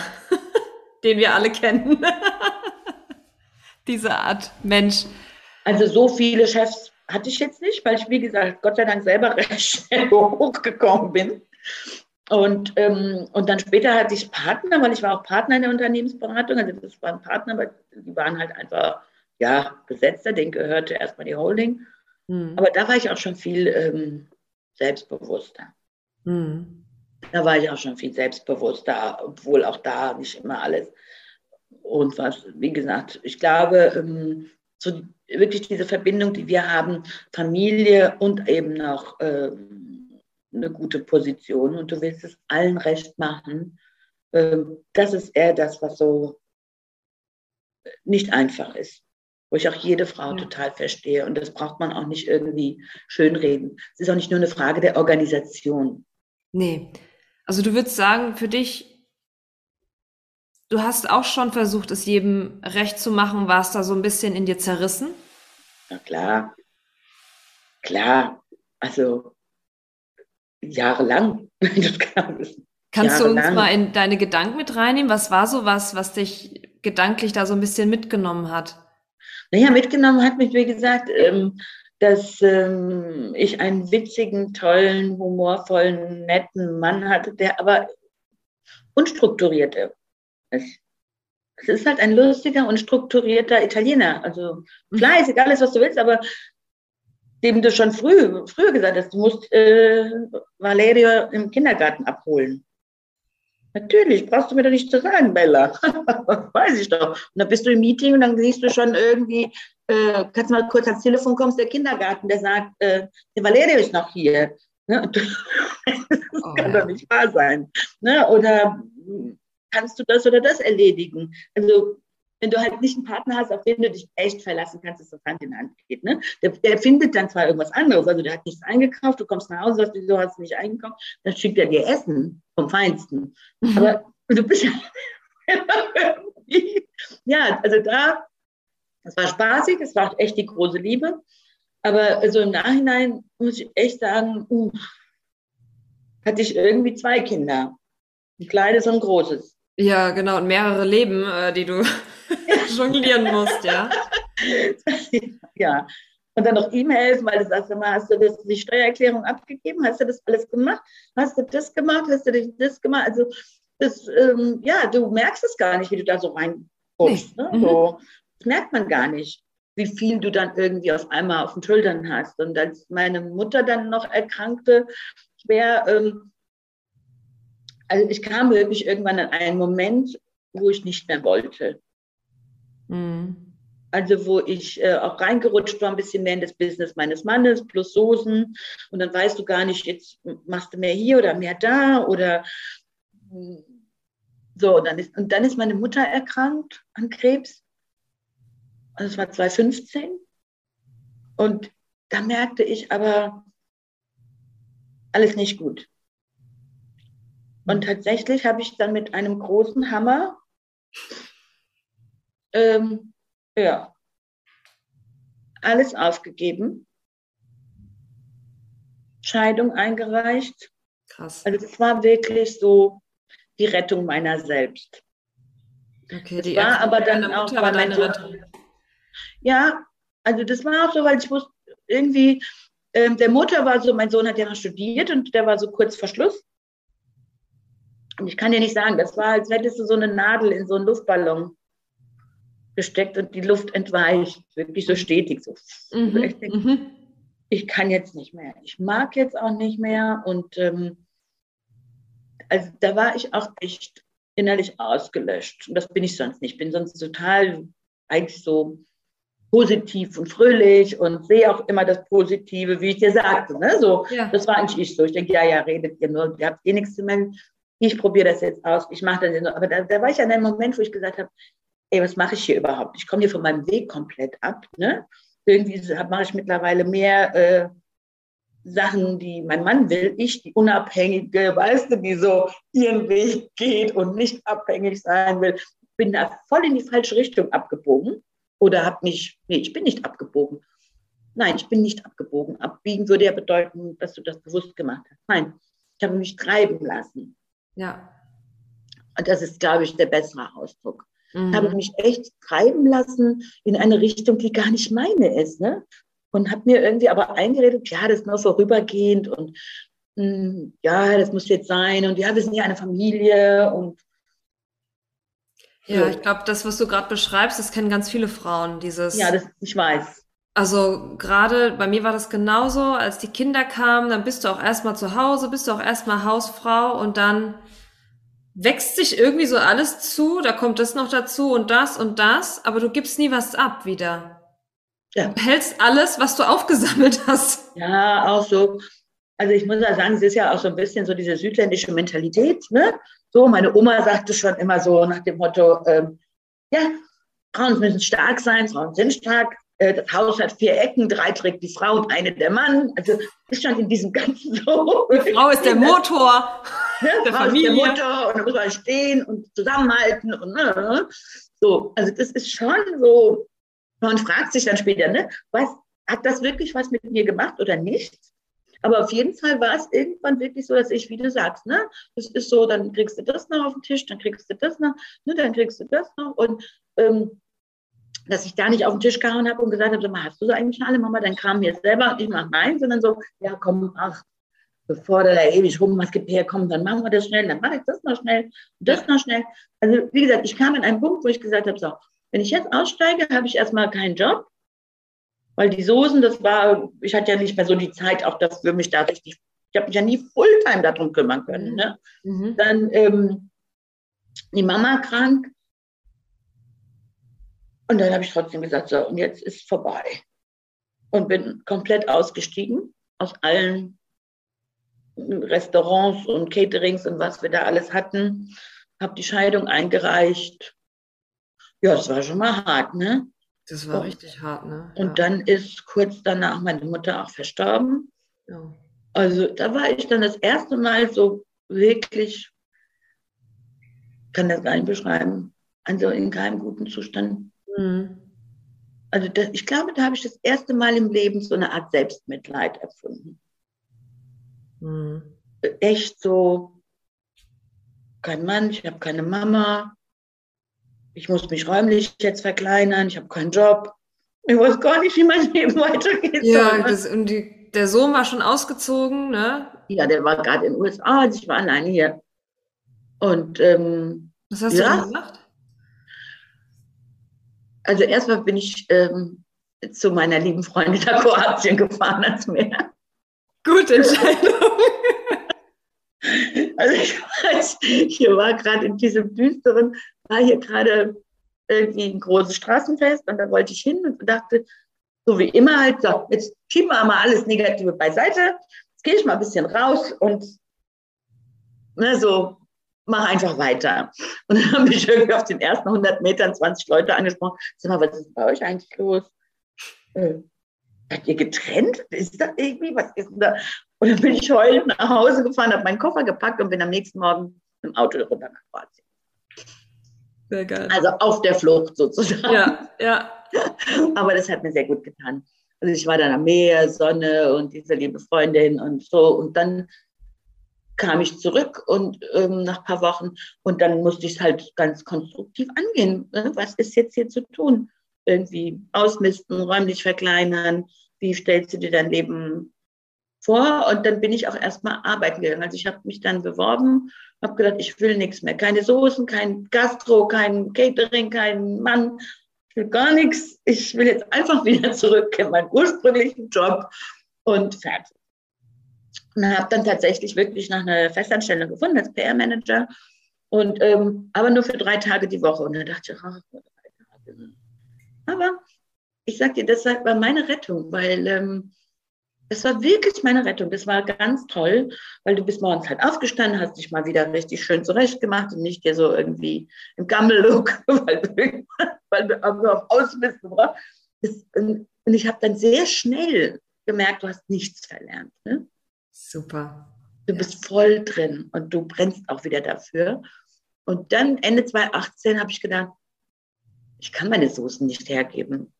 den wir alle kennen. Diese Art Mensch. Also so viele Chefs hatte ich jetzt nicht, weil ich, wie gesagt, Gott sei Dank selber recht schnell hochgekommen bin. Und, ähm, und dann später hatte ich Partner, weil ich war auch Partner in der Unternehmensberatung. Also das waren Partner, aber die waren halt einfach, ja, Besetzer, denen gehörte erstmal die Holding. Mhm. Aber da war ich auch schon viel ähm, selbstbewusster. Mhm. Da war ich auch schon viel selbstbewusster, obwohl auch da nicht immer alles. Und was, wie gesagt, ich glaube, ähm, so wirklich diese Verbindung, die wir haben, Familie und eben noch äh, eine gute Position und du willst es allen recht machen. Äh, das ist eher das, was so nicht einfach ist, wo ich auch jede Frau total verstehe und das braucht man auch nicht irgendwie schönreden. Es ist auch nicht nur eine Frage der Organisation. Nee, also du würdest sagen, für dich Du hast auch schon versucht, es jedem recht zu machen. War es da so ein bisschen in dir zerrissen? Na klar. Klar. Also jahrelang. Kannst du uns mal in deine Gedanken mit reinnehmen? Was war so was, was dich gedanklich da so ein bisschen mitgenommen hat? Naja, mitgenommen hat mich, wie gesagt, ähm, dass ähm, ich einen witzigen, tollen, humorvollen, netten Mann hatte, der aber unstrukturierte es, es ist halt ein lustiger und strukturierter Italiener. Also fleißig, alles, was du willst, aber dem du schon früh, früher gesagt hast, du musst äh, Valerio im Kindergarten abholen. Natürlich, brauchst du mir doch nicht zu sagen, Bella. Weiß ich doch. Und dann bist du im Meeting und dann siehst du schon irgendwie, äh, kannst du mal kurz ans Telefon kommen, der Kindergarten, der sagt, äh, der Valerio ist noch hier. Ne? das oh, kann ja. doch nicht wahr sein. Ne? Oder kannst du das oder das erledigen? Also wenn du halt nicht einen Partner hast, auf den du dich echt verlassen kannst, dass das Hand in Hand geht. Ne? Der, der, findet dann zwar irgendwas anderes, also der hat nichts eingekauft, du kommst nach Hause, sagst, wieso hast du nicht eingekauft? Dann schickt er dir Essen vom Feinsten. Mhm. Aber du bist ja irgendwie, ja, also da, es war spaßig, es war echt die große Liebe. Aber also im Nachhinein muss ich echt sagen, uh, hatte ich irgendwie zwei Kinder. Ein kleines und ein großes. Ja, genau, und mehrere Leben, äh, die du jonglieren musst, ja. ja. Und dann noch ihm helfen, weil du sagst immer, hast du das, die Steuererklärung abgegeben? Hast du das alles gemacht? Hast du das gemacht? Hast du das gemacht? Also, das, ähm, ja, du merkst es gar nicht, wie du da so reinguckst. Nee. Ne? Mhm. So, das merkt man gar nicht, wie viel du dann irgendwie auf einmal auf den Schultern hast. Und als meine Mutter dann noch erkrankte, schwer, ähm, also ich kam wirklich irgendwann an einen Moment, wo ich nicht mehr wollte. Mhm. Also wo ich äh, auch reingerutscht war, ein bisschen mehr in das Business meines Mannes, plus Soßen. Und dann weißt du gar nicht, jetzt machst du mehr hier oder mehr da oder so. Und dann ist, und dann ist meine Mutter erkrankt an Krebs. Also es war 2015. Und da merkte ich aber, alles nicht gut. Und tatsächlich habe ich dann mit einem großen Hammer ähm, ja, alles aufgegeben, Scheidung eingereicht. Krass. Also es war wirklich so die Rettung meiner selbst. Okay, das die war aber dann auch bei meiner Rettung. Ja, also das war auch so, weil ich wusste, irgendwie, ähm, der Mutter war so, mein Sohn hat ja noch studiert und der war so kurz vor Schluss. Und ich kann dir nicht sagen, das war, als hättest du so eine Nadel in so einen Luftballon gesteckt und die Luft entweicht, wirklich so stetig. So. Mhm, ich, denke, mhm. ich kann jetzt nicht mehr, ich mag jetzt auch nicht mehr. Und ähm, also da war ich auch echt innerlich ausgelöscht. Und das bin ich sonst nicht. Ich bin sonst total eigentlich so positiv und fröhlich und sehe auch immer das Positive, wie ich dir sagte. Ne? So, ja. Das war eigentlich ich so. Ich denke, ja, ja, redet ihr nur, ihr habt eh nichts zu melden ich probiere das jetzt aus, ich mache das jetzt. Aber da, da, war ich an einem Moment, wo ich gesagt habe, ey, was mache ich hier überhaupt? Ich komme hier von meinem Weg komplett ab. Ne? Irgendwie mache ich mittlerweile mehr äh, Sachen, die mein Mann will. Ich, die Unabhängige, weißt du, die so ihren Weg geht und nicht abhängig sein will, bin da voll in die falsche Richtung abgebogen. Oder habe mich, nee, ich bin nicht abgebogen. Nein, ich bin nicht abgebogen. Abbiegen würde ja bedeuten, dass du das bewusst gemacht hast. Nein, ich habe mich treiben lassen. Ja. Und das ist, glaube ich, der bessere Ausdruck. Mhm. Ich habe mich echt treiben lassen in eine Richtung, die gar nicht meine ist. Ne? Und habe mir irgendwie aber eingeredet, ja, das ist nur vorübergehend und mh, hm, ja, das muss jetzt sein und ja, wir sind ja eine Familie und ja, ich glaube, das, was du gerade beschreibst, das kennen ganz viele Frauen, dieses. Ja, das, ich weiß. Also gerade bei mir war das genauso, als die Kinder kamen, dann bist du auch erstmal zu Hause, bist du auch erstmal Hausfrau und dann wächst sich irgendwie so alles zu, da kommt das noch dazu und das und das, aber du gibst nie was ab wieder. Ja. Du hältst alles, was du aufgesammelt hast. Ja, auch so. Also ich muss ja sagen, es ist ja auch so ein bisschen so diese südländische Mentalität. Ne? So, meine Oma sagte schon immer so nach dem Motto, ähm, ja, Frauen müssen stark sein, Frauen sind stark, äh, das Haus hat vier Ecken, drei trägt die Frau und eine der Mann. Also ist schon in diesem ganzen so. Die Frau ist der Motor ne? der Frau Familie. Ist der Motor und da muss man stehen und zusammenhalten und ne? so. Also das ist schon so. Man fragt sich dann später, ne, was hat das wirklich was mit mir gemacht oder nicht? Aber auf jeden Fall war es irgendwann wirklich so, dass ich, wie du sagst, ne, es ist so, dann kriegst du das noch auf den Tisch, dann kriegst du das noch, ne, dann kriegst du das noch. Und ähm, dass ich da nicht auf den Tisch gehauen habe und gesagt habe, so, hast du so eigentlich schon alle Mama, dann kam mir selber und ich mach meins, sondern so, ja komm, ach, bevor der da ewig rum was gibt, her, komm, dann machen wir das schnell, dann mache ich das noch schnell und das noch schnell. Also wie gesagt, ich kam in einen Punkt, wo ich gesagt habe, so, wenn ich jetzt aussteige, habe ich erstmal keinen Job, weil die Soßen, das war, ich hatte ja nicht mehr so die Zeit, auch dafür mich da richtig, ich habe mich ja nie Fulltime darum kümmern können. Mhm. Ne? Mhm. Dann ähm, die Mama krank, und dann habe ich trotzdem gesagt, so, und jetzt ist vorbei. Und bin komplett ausgestiegen aus allen Restaurants und Caterings und was wir da alles hatten. Habe die Scheidung eingereicht. Ja, das war schon mal hart, ne? Das war und, richtig hart, ne? Ja. Und dann ist kurz danach meine Mutter auch verstorben. Ja. Also da war ich dann das erste Mal so wirklich, kann das gar nicht beschreiben, also in keinem guten Zustand. Mhm. Also das, ich glaube, da habe ich das erste Mal im Leben so eine Art Selbstmitleid erfunden. Mhm. Echt so, kein Mann, ich habe keine Mama, ich muss mich räumlich jetzt verkleinern, ich habe keinen Job. Ich weiß gar nicht, wie mein Leben weitergeht. Ja, das, und die, der Sohn war schon ausgezogen, ne? Ja, der war gerade in den USA, als ich war alleine hier. Und ähm, was hast ja, du gemacht? Also erstmal bin ich ähm, zu meiner lieben Freundin nach Kroatien gefahren ans Meer. Gute Entscheidung. Also ich weiß, hier war gerade in diesem düsteren, war hier gerade irgendwie ein großes Straßenfest und da wollte ich hin und dachte, so wie immer halt, so, jetzt schieben wir mal alles Negative beiseite, jetzt gehe ich mal ein bisschen raus und ne, so mach einfach weiter. Und dann habe ich irgendwie auf den ersten 100 Metern 20 Leute angesprochen. Sag mal, was ist bei euch eigentlich los? Äh, seid ihr getrennt? Ist das irgendwie? Was ist denn da? Und dann bin ich heulend nach Hause gefahren, habe meinen Koffer gepackt und bin am nächsten Morgen im Auto runter nach Kroatien. Sehr geil. Also auf der Flucht sozusagen. Ja, ja. Aber das hat mir sehr gut getan. Also ich war dann am Meer, Sonne und diese liebe Freundin und so. Und dann kam ich zurück und ähm, nach ein paar Wochen und dann musste ich es halt ganz konstruktiv angehen. Ne? Was ist jetzt hier zu tun? Irgendwie ausmisten, räumlich verkleinern. Wie stellst du dir dein Leben vor? Und dann bin ich auch erstmal arbeiten gegangen. Also ich habe mich dann beworben, habe gedacht, ich will nichts mehr. Keine Soßen, kein Gastro, kein Catering, kein Mann. Ich will gar nichts. Ich will jetzt einfach wieder zurück in meinen ursprünglichen Job und fertig. Und habe dann tatsächlich wirklich nach einer Festanstellung gefunden als PR-Manager. Und ähm, aber nur für drei Tage die Woche. Und dann dachte ich, ach, drei Tage. Aber ich sag dir, das war meine Rettung, weil ähm, das war wirklich meine Rettung. Das war ganz toll, weil du bist morgens halt aufgestanden, hast dich mal wieder richtig schön zurechtgemacht und nicht dir so irgendwie im Gammel-Look, weil du, weil du auf Ausmisten brauchst. Und ich habe dann sehr schnell gemerkt, du hast nichts verlernt. Ne? Super. Du bist voll drin und du brennst auch wieder dafür. Und dann Ende 2018 habe ich gedacht, ich kann meine Soßen nicht hergeben.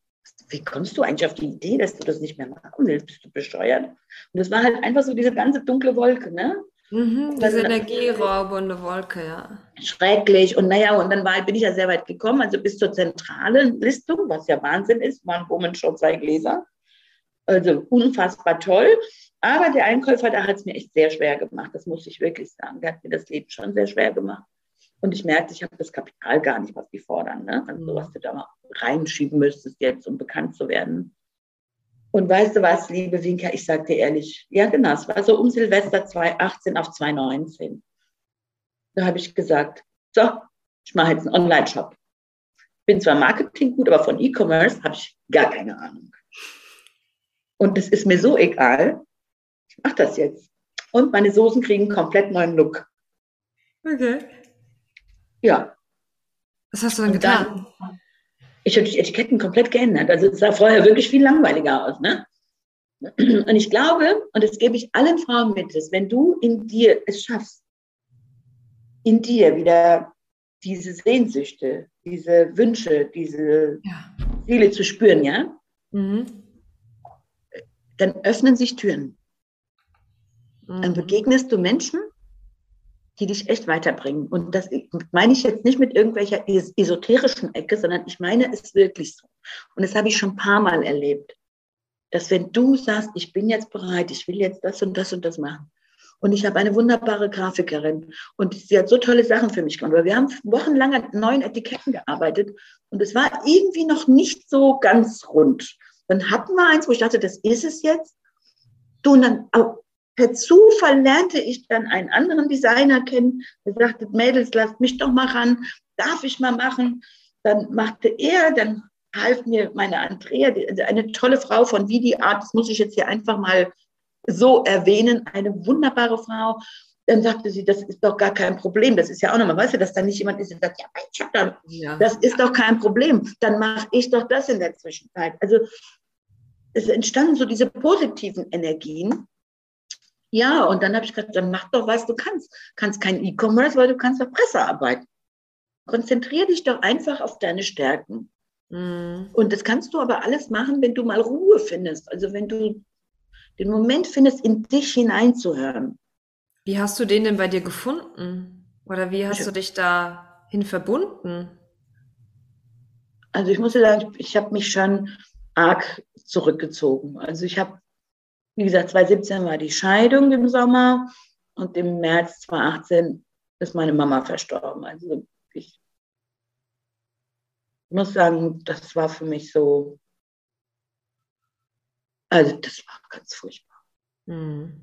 Wie kommst du eigentlich auf die Idee, dass du das nicht mehr machen willst? Bist du bescheuert? Und das war halt einfach so diese ganze dunkle Wolke, ne? Mhm, diese energieraubende Wolke, ja. Schrecklich. Und naja, und dann war, bin ich ja sehr weit gekommen, also bis zur zentralen Listung, was ja Wahnsinn ist, waren Woman schon zwei Gläser. Also unfassbar toll. Aber der Einkäufer, da hat es mir echt sehr schwer gemacht. Das muss ich wirklich sagen. Der hat mir das Leben schon sehr schwer gemacht. Und ich merkte, ich habe das Kapital gar nicht, was die fordern. Ne? Also, mhm. was du da mal reinschieben müsstest jetzt, um bekannt zu werden. Und weißt du was, liebe Winka, ich sag dir ehrlich, ja genau, es war so um Silvester 2018 auf 2019. Da habe ich gesagt, so, ich mache jetzt einen Online-Shop. Bin zwar Marketing gut, aber von E-Commerce habe ich gar keine Ahnung. Und es ist mir so egal, ich mache das jetzt. Und meine Soßen kriegen einen komplett neuen Look. Okay. Ja. Was hast du dann getan? Dann, ich habe die Etiketten komplett geändert. Also es sah vorher wirklich viel langweiliger aus. Ne? Und ich glaube, und das gebe ich allen Frauen mit, dass wenn du in dir es schaffst, in dir wieder diese Sehnsüchte, diese Wünsche, diese ja. Seele zu spüren, ja, mhm. dann öffnen sich Türen. Mhm. Dann begegnest du Menschen, die dich echt weiterbringen. Und das meine ich jetzt nicht mit irgendwelcher esoterischen Ecke, sondern ich meine es wirklich so. Und das habe ich schon ein paar Mal erlebt, dass wenn du sagst, ich bin jetzt bereit, ich will jetzt das und das und das machen. Und ich habe eine wunderbare Grafikerin und sie hat so tolle Sachen für mich gemacht. Wir haben wochenlang an neuen Etiketten gearbeitet und es war irgendwie noch nicht so ganz rund. Dann hatten wir eins, wo ich dachte, das ist es jetzt. Du, und dann per Zufall lernte ich dann einen anderen Designer kennen, der sagte, Mädels, lasst mich doch mal ran, darf ich mal machen? Dann machte er, dann half mir meine Andrea, eine tolle Frau von Vidi Art, das muss ich jetzt hier einfach mal so erwähnen, eine wunderbare Frau. Dann sagte sie, das ist doch gar kein Problem. Das ist ja auch nochmal, weißt du, dass da nicht jemand ist, der sagt, ja, ich hab da, ja. das ist doch kein Problem. Dann mache ich doch das in der Zwischenzeit. Also es entstanden so diese positiven Energien, ja, und dann habe ich gesagt, dann mach doch, was du kannst. Kannst kein E-Commerce, weil du kannst doch Pressearbeit. Konzentriere dich doch einfach auf deine Stärken. Mhm. Und das kannst du aber alles machen, wenn du mal Ruhe findest. Also wenn du den Moment findest, in dich hineinzuhören. Wie hast du den denn bei dir gefunden? Oder wie hast ich, du dich dahin verbunden? Also ich muss sagen, ich, ich habe mich schon arg zurückgezogen. Also ich habe wie gesagt, 2017 war die Scheidung im Sommer und im März 2018 ist meine Mama verstorben. Also ich muss sagen, das war für mich so, also das war ganz furchtbar. Mhm.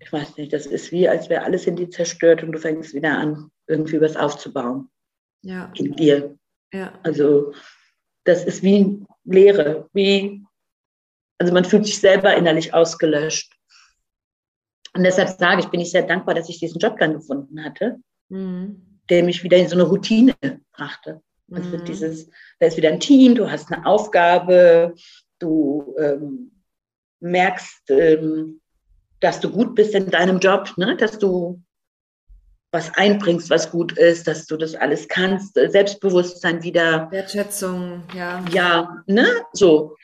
Ich weiß nicht, das ist wie, als wäre alles in dir zerstört und du fängst wieder an, irgendwie was aufzubauen. Ja. In dir. Ja. Also das ist wie Leere, wie also man fühlt sich selber innerlich ausgelöscht. Und deshalb sage ich, bin ich sehr dankbar, dass ich diesen Job dann gefunden hatte, mhm. der mich wieder in so eine Routine brachte. Also mhm. dieses, da ist wieder ein Team, du hast eine Aufgabe, du ähm, merkst, ähm, dass du gut bist in deinem Job, ne? dass du was einbringst, was gut ist, dass du das alles kannst, Selbstbewusstsein wieder. Wertschätzung, ja. Ja, ne, so.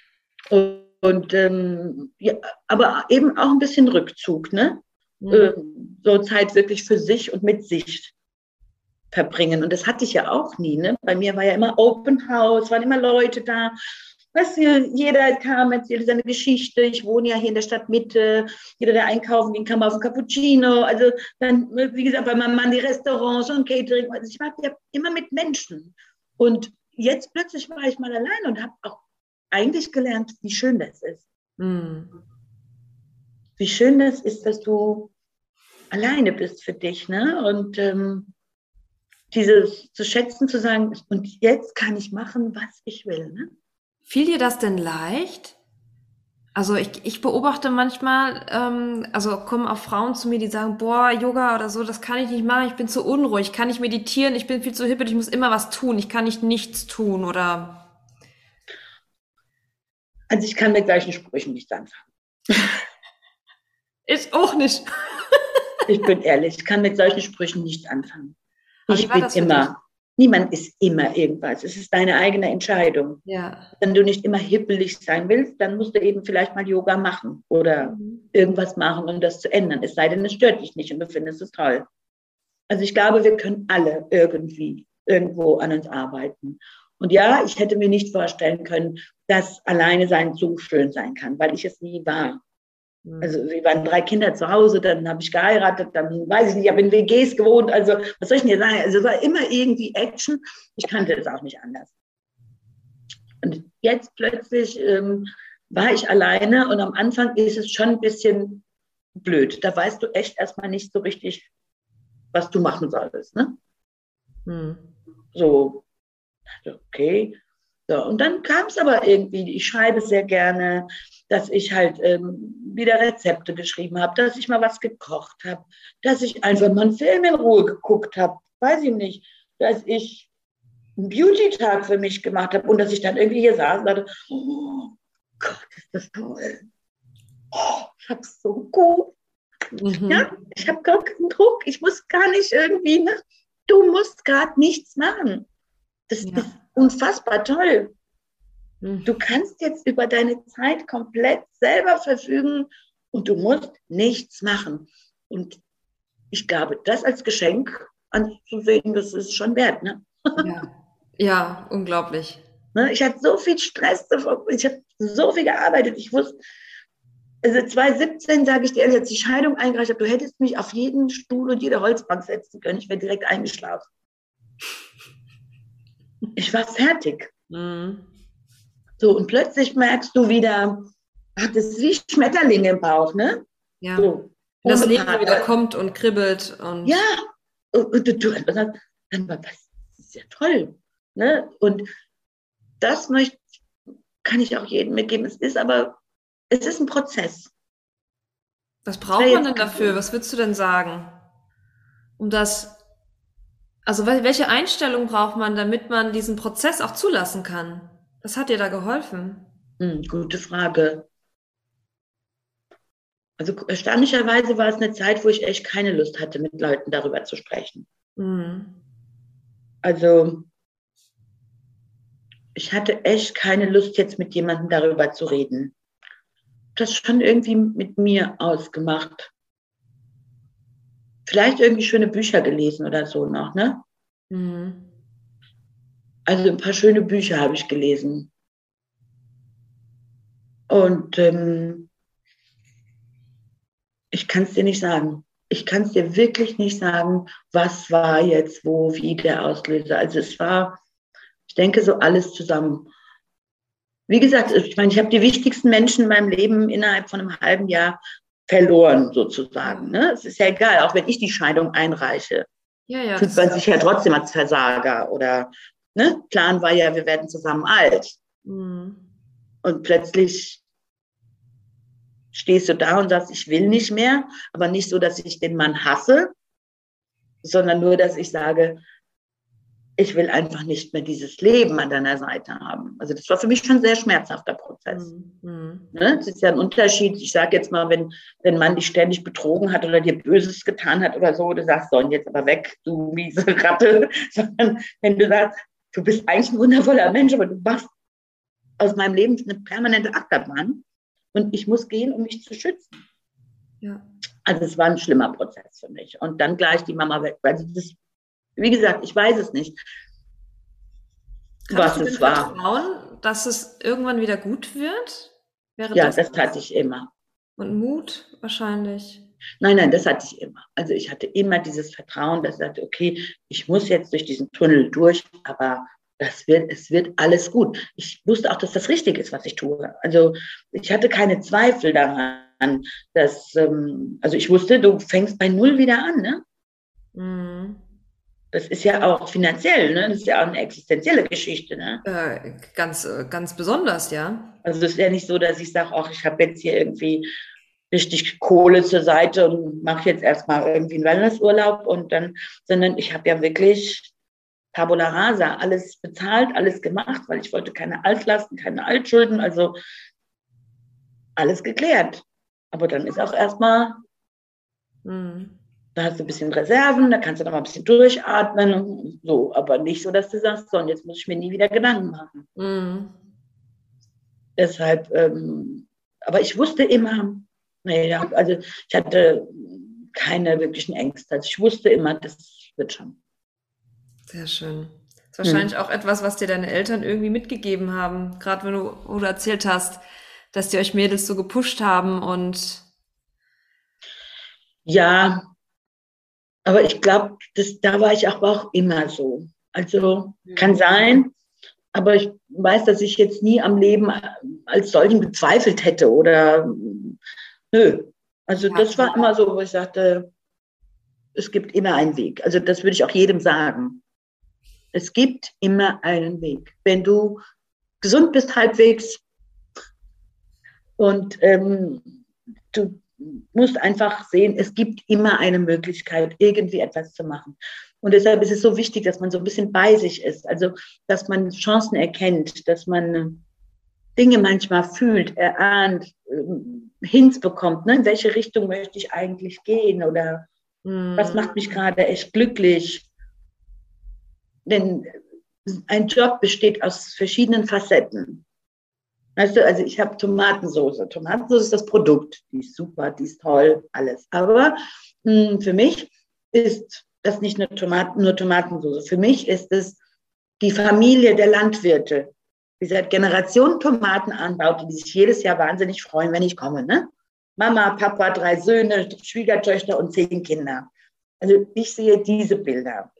Und und ähm, ja, aber eben auch ein bisschen Rückzug, ne? Mhm. Äh, so Zeit wirklich für sich und mit sich verbringen. Und das hatte ich ja auch nie. Ne? Bei mir war ja immer Open House, waren immer Leute da. Weißt du, jeder kam, erzählte seine Geschichte. Ich wohne ja hier in der Stadtmitte. Jeder, der einkaufen ging, kam auf ein Cappuccino. Also dann, wie gesagt, bei meinem Mann die Restaurants und Catering. Also ich war ja immer mit Menschen. Und jetzt plötzlich war ich mal allein und habe auch eigentlich gelernt, wie schön das ist. Mhm. Wie schön das ist, dass du alleine bist für dich, ne? Und ähm, dieses zu schätzen, zu sagen, und jetzt kann ich machen, was ich will, ne? Fiel dir das denn leicht? Also ich, ich beobachte manchmal, ähm, also kommen auch Frauen zu mir, die sagen, boah, Yoga oder so, das kann ich nicht machen, ich bin zu unruhig, ich kann nicht meditieren, ich bin viel zu hippig, ich muss immer was tun, ich kann nicht nichts tun oder also ich kann mit solchen Sprüchen nichts anfangen. Ich auch nicht. ich bin ehrlich, ich kann mit solchen Sprüchen nichts anfangen. ich bin immer, niemand ist immer irgendwas. Es ist deine eigene Entscheidung. Ja. Wenn du nicht immer hippelig sein willst, dann musst du eben vielleicht mal Yoga machen oder mhm. irgendwas machen, um das zu ändern. Es sei denn, es stört dich nicht und du findest es toll. Also ich glaube, wir können alle irgendwie irgendwo an uns arbeiten. Und ja, ich hätte mir nicht vorstellen können, dass alleine sein so schön sein kann, weil ich es nie war. Mhm. Also wir waren drei Kinder zu Hause, dann habe ich geheiratet, dann weiß ich nicht, ich habe in WGs gewohnt. Also was soll ich denn dir sagen? Also es war immer irgendwie Action. Ich kannte es auch nicht anders. Und jetzt plötzlich ähm, war ich alleine und am Anfang ist es schon ein bisschen blöd. Da weißt du echt erstmal nicht so richtig, was du machen solltest. Ne? Hm. So, okay. So, und dann kam es aber irgendwie, ich schreibe sehr gerne, dass ich halt ähm, wieder Rezepte geschrieben habe, dass ich mal was gekocht habe, dass ich einfach mal einen Film in Ruhe geguckt habe, weiß ich nicht, dass ich einen Beauty-Tag für mich gemacht habe und dass ich dann irgendwie hier saß und dachte, oh Gott, ist das toll. Oh, ich hab's so gut. Mhm. Ja, ich habe gar keinen Druck. Ich muss gar nicht irgendwie, ne? du musst gerade nichts machen. Das ja. ist unfassbar toll. Mhm. Du kannst jetzt über deine Zeit komplett selber verfügen und du musst nichts machen. Und ich glaube, das als Geschenk anzusehen, das ist schon wert. Ne? Ja. ja, unglaublich. Ne, ich hatte so viel Stress, ich habe so viel gearbeitet. Ich wusste, also 2017 sage ich dir, als die Scheidung eingereicht habe, du hättest mich auf jeden Stuhl und jede Holzbank setzen können. Ich wäre direkt eingeschlafen. Ich war fertig. Mhm. So, und plötzlich merkst du wieder, ach, das ist wie Schmetterlinge im Bauch, ne? Ja. So. Das Leben wieder kommt und kribbelt. Und ja, und, und, und, und dann, dann, das ist ja toll. Ne? Und das möchte, kann ich auch jedem mitgeben. Es ist aber, es ist ein Prozess. Was braucht man denn dafür? Was würdest du denn sagen? Um das, also welche Einstellung braucht man, damit man diesen Prozess auch zulassen kann? Was hat dir da geholfen? Hm, gute Frage. Also erstaunlicherweise war es eine Zeit, wo ich echt keine Lust hatte, mit Leuten darüber zu sprechen. Mhm. Also ich hatte echt keine Lust, jetzt mit jemandem darüber zu reden. Das schon irgendwie mit mir ausgemacht. Vielleicht irgendwie schöne Bücher gelesen oder so noch, ne? Mhm. Also ein paar schöne Bücher habe ich gelesen. Und ähm, ich kann es dir nicht sagen. Ich kann es dir wirklich nicht sagen, was war jetzt wo, wie der Auslöser. Also es war ich denke so alles zusammen. Wie gesagt, ich meine, ich habe die wichtigsten Menschen in meinem Leben innerhalb von einem halben Jahr verloren, sozusagen. Ne? Es ist ja egal, auch wenn ich die Scheidung einreiche, ja, ja, fühlt man sich ja trotzdem als Versager. Oder ne? Plan war ja, wir werden zusammen alt. Mhm. Und plötzlich stehst du da und sagst, ich will nicht mehr, aber nicht so, dass ich den Mann hasse, sondern nur, dass ich sage, ich will einfach nicht mehr dieses Leben an deiner Seite haben. Also das war für mich schon ein sehr schmerzhafter Prozess. Mhm. Ne? Das ist ja ein Unterschied. Ich sage jetzt mal, wenn, wenn man dich ständig betrogen hat oder dir Böses getan hat oder so, du sagst, so, jetzt aber weg, du miese Ratte. Sondern wenn du sagst, du bist eigentlich ein wundervoller Mensch, aber du machst aus meinem Leben eine permanente Achterbahn und ich muss gehen, um mich zu schützen. Ja. Also es war ein schlimmer Prozess für mich. Und dann gleich die Mama weg. Also das wie gesagt, ich weiß es nicht, Kannst was es war. Vertrauen, dass es irgendwann wieder gut wird? Wäre ja, das, das hatte ich immer. Und Mut wahrscheinlich. Nein, nein, das hatte ich immer. Also ich hatte immer dieses Vertrauen, dass ich sagte, okay, ich muss jetzt durch diesen Tunnel durch, aber das wird, es wird alles gut. Ich wusste auch, dass das richtig ist, was ich tue. Also ich hatte keine Zweifel daran, dass, ähm, also ich wusste, du fängst bei Null wieder an, ne? Mhm. Das ist ja auch finanziell, ne? Das ist ja auch eine existenzielle Geschichte, ne? Äh, ganz, äh, ganz besonders, ja. Also es ist ja nicht so, dass ich sage, ach, ich habe jetzt hier irgendwie richtig Kohle zur Seite und mache jetzt erstmal irgendwie einen Wellnessurlaub und dann, sondern ich habe ja wirklich Tabula rasa, alles bezahlt, alles gemacht, weil ich wollte keine Altlasten, keine Altschulden, also alles geklärt. Aber dann ist auch erstmal mhm. Da hast du ein bisschen Reserven, da kannst du noch mal ein bisschen durchatmen, so, aber nicht so, dass du sagst, so, und jetzt muss ich mir nie wieder Gedanken machen. Mhm. Deshalb, ähm, aber ich wusste immer, naja, also ich hatte keine wirklichen Ängste. Also ich wusste immer, das wird schon. Sehr schön. Das ist wahrscheinlich hm. auch etwas, was dir deine Eltern irgendwie mitgegeben haben, gerade wenn du, wo du erzählt hast, dass die euch Mädels so gepusht haben und ja, aber ich glaube, da war ich auch, auch immer so. Also kann sein, Aber ich weiß, dass ich jetzt nie am Leben als solchen gezweifelt hätte oder nö. Also das war immer so, wo ich sagte, es gibt immer einen Weg. Also das würde ich auch jedem sagen. Es gibt immer einen Weg. Wenn du gesund bist halbwegs und ähm, du musst einfach sehen, es gibt immer eine Möglichkeit, irgendwie etwas zu machen. Und deshalb ist es so wichtig, dass man so ein bisschen bei sich ist. Also, dass man Chancen erkennt, dass man Dinge manchmal fühlt, erahnt, ähm, Hints bekommt. Ne? In welche Richtung möchte ich eigentlich gehen? Oder mm. was macht mich gerade echt glücklich? Denn ein Job besteht aus verschiedenen Facetten. Weißt du, also ich habe Tomatensauce. Tomatensauce ist das Produkt. Die ist super, die ist toll, alles. Aber mh, hm, für mich ist das nicht nur, Tomaten, nur Tomatensauce. Für mich ist es die Familie der Landwirte, die seit Generationen Tomaten anbaut und die sich jedes Jahr wahnsinnig freuen, wenn ich komme. Ne? Mama, Papa, drei Söhne, Schwiegertöchter und zehn Kinder. Also ich sehe diese Bilder.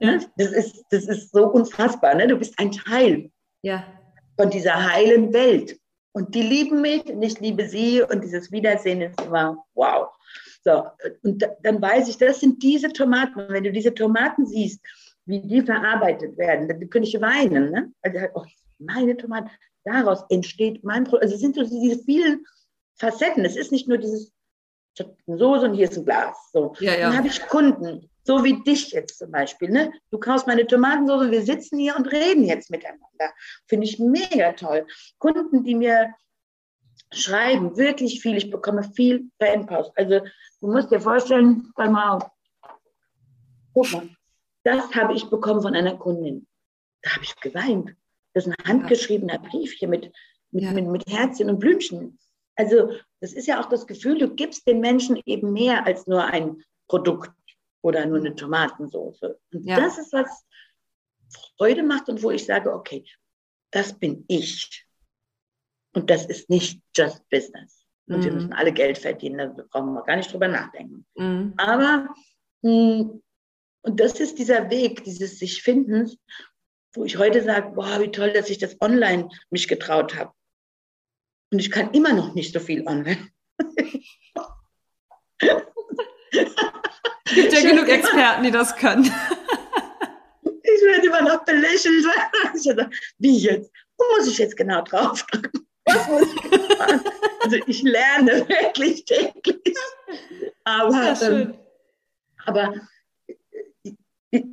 Ne? Das, ist, das ist so unfassbar. Ne? Du bist ein Teil. Ja von dieser heilen Welt. Und die lieben mich und ich liebe sie und dieses Wiedersehen ist immer wow. So, und dann weiß ich, das sind diese Tomaten. Und wenn du diese Tomaten siehst, wie die verarbeitet werden, dann könnte ich weinen. Ne? Also, oh, meine Tomaten, daraus entsteht mein Produkt. Also es sind so diese vielen Facetten. Es ist nicht nur dieses, Soße und hier ist ein Glas. So. Ja, ja. Dann habe ich Kunden, so wie dich jetzt zum Beispiel. Ne? Du kaufst meine Tomatensauce, wir sitzen hier und reden jetzt miteinander. Finde ich mega toll. Kunden, die mir schreiben, wirklich viel. Ich bekomme viel Fanpost. Also du musst dir vorstellen, pass mal auf. Guck mal, das habe ich bekommen von einer Kundin. Da habe ich geweint. Das ist ein handgeschriebener Brief hier mit, mit, ja. mit, mit Herzchen und Blümchen. Also das ist ja auch das Gefühl, du gibst den Menschen eben mehr als nur ein Produkt oder nur eine Tomatensauce. Und ja. das ist, was Freude macht und wo ich sage, okay, das bin ich. Und das ist nicht just business. Und mhm. wir müssen alle Geld verdienen, da brauchen wir gar nicht drüber nachdenken. Mhm. Aber, mh, hm, und das ist dieser Weg, dieses sich Findens, wo ich heute sage, boah, wie toll, dass ich das online mich getraut habe. Und ich kann immer noch nicht so viel online. gibt ja genug Experten, die das können. Ich werde immer noch belächelt. Wie jetzt? Wo muss ich jetzt genau drauf drücken? Was muss ich machen? Also ich lerne wirklich täglich. Aber, ähm, aber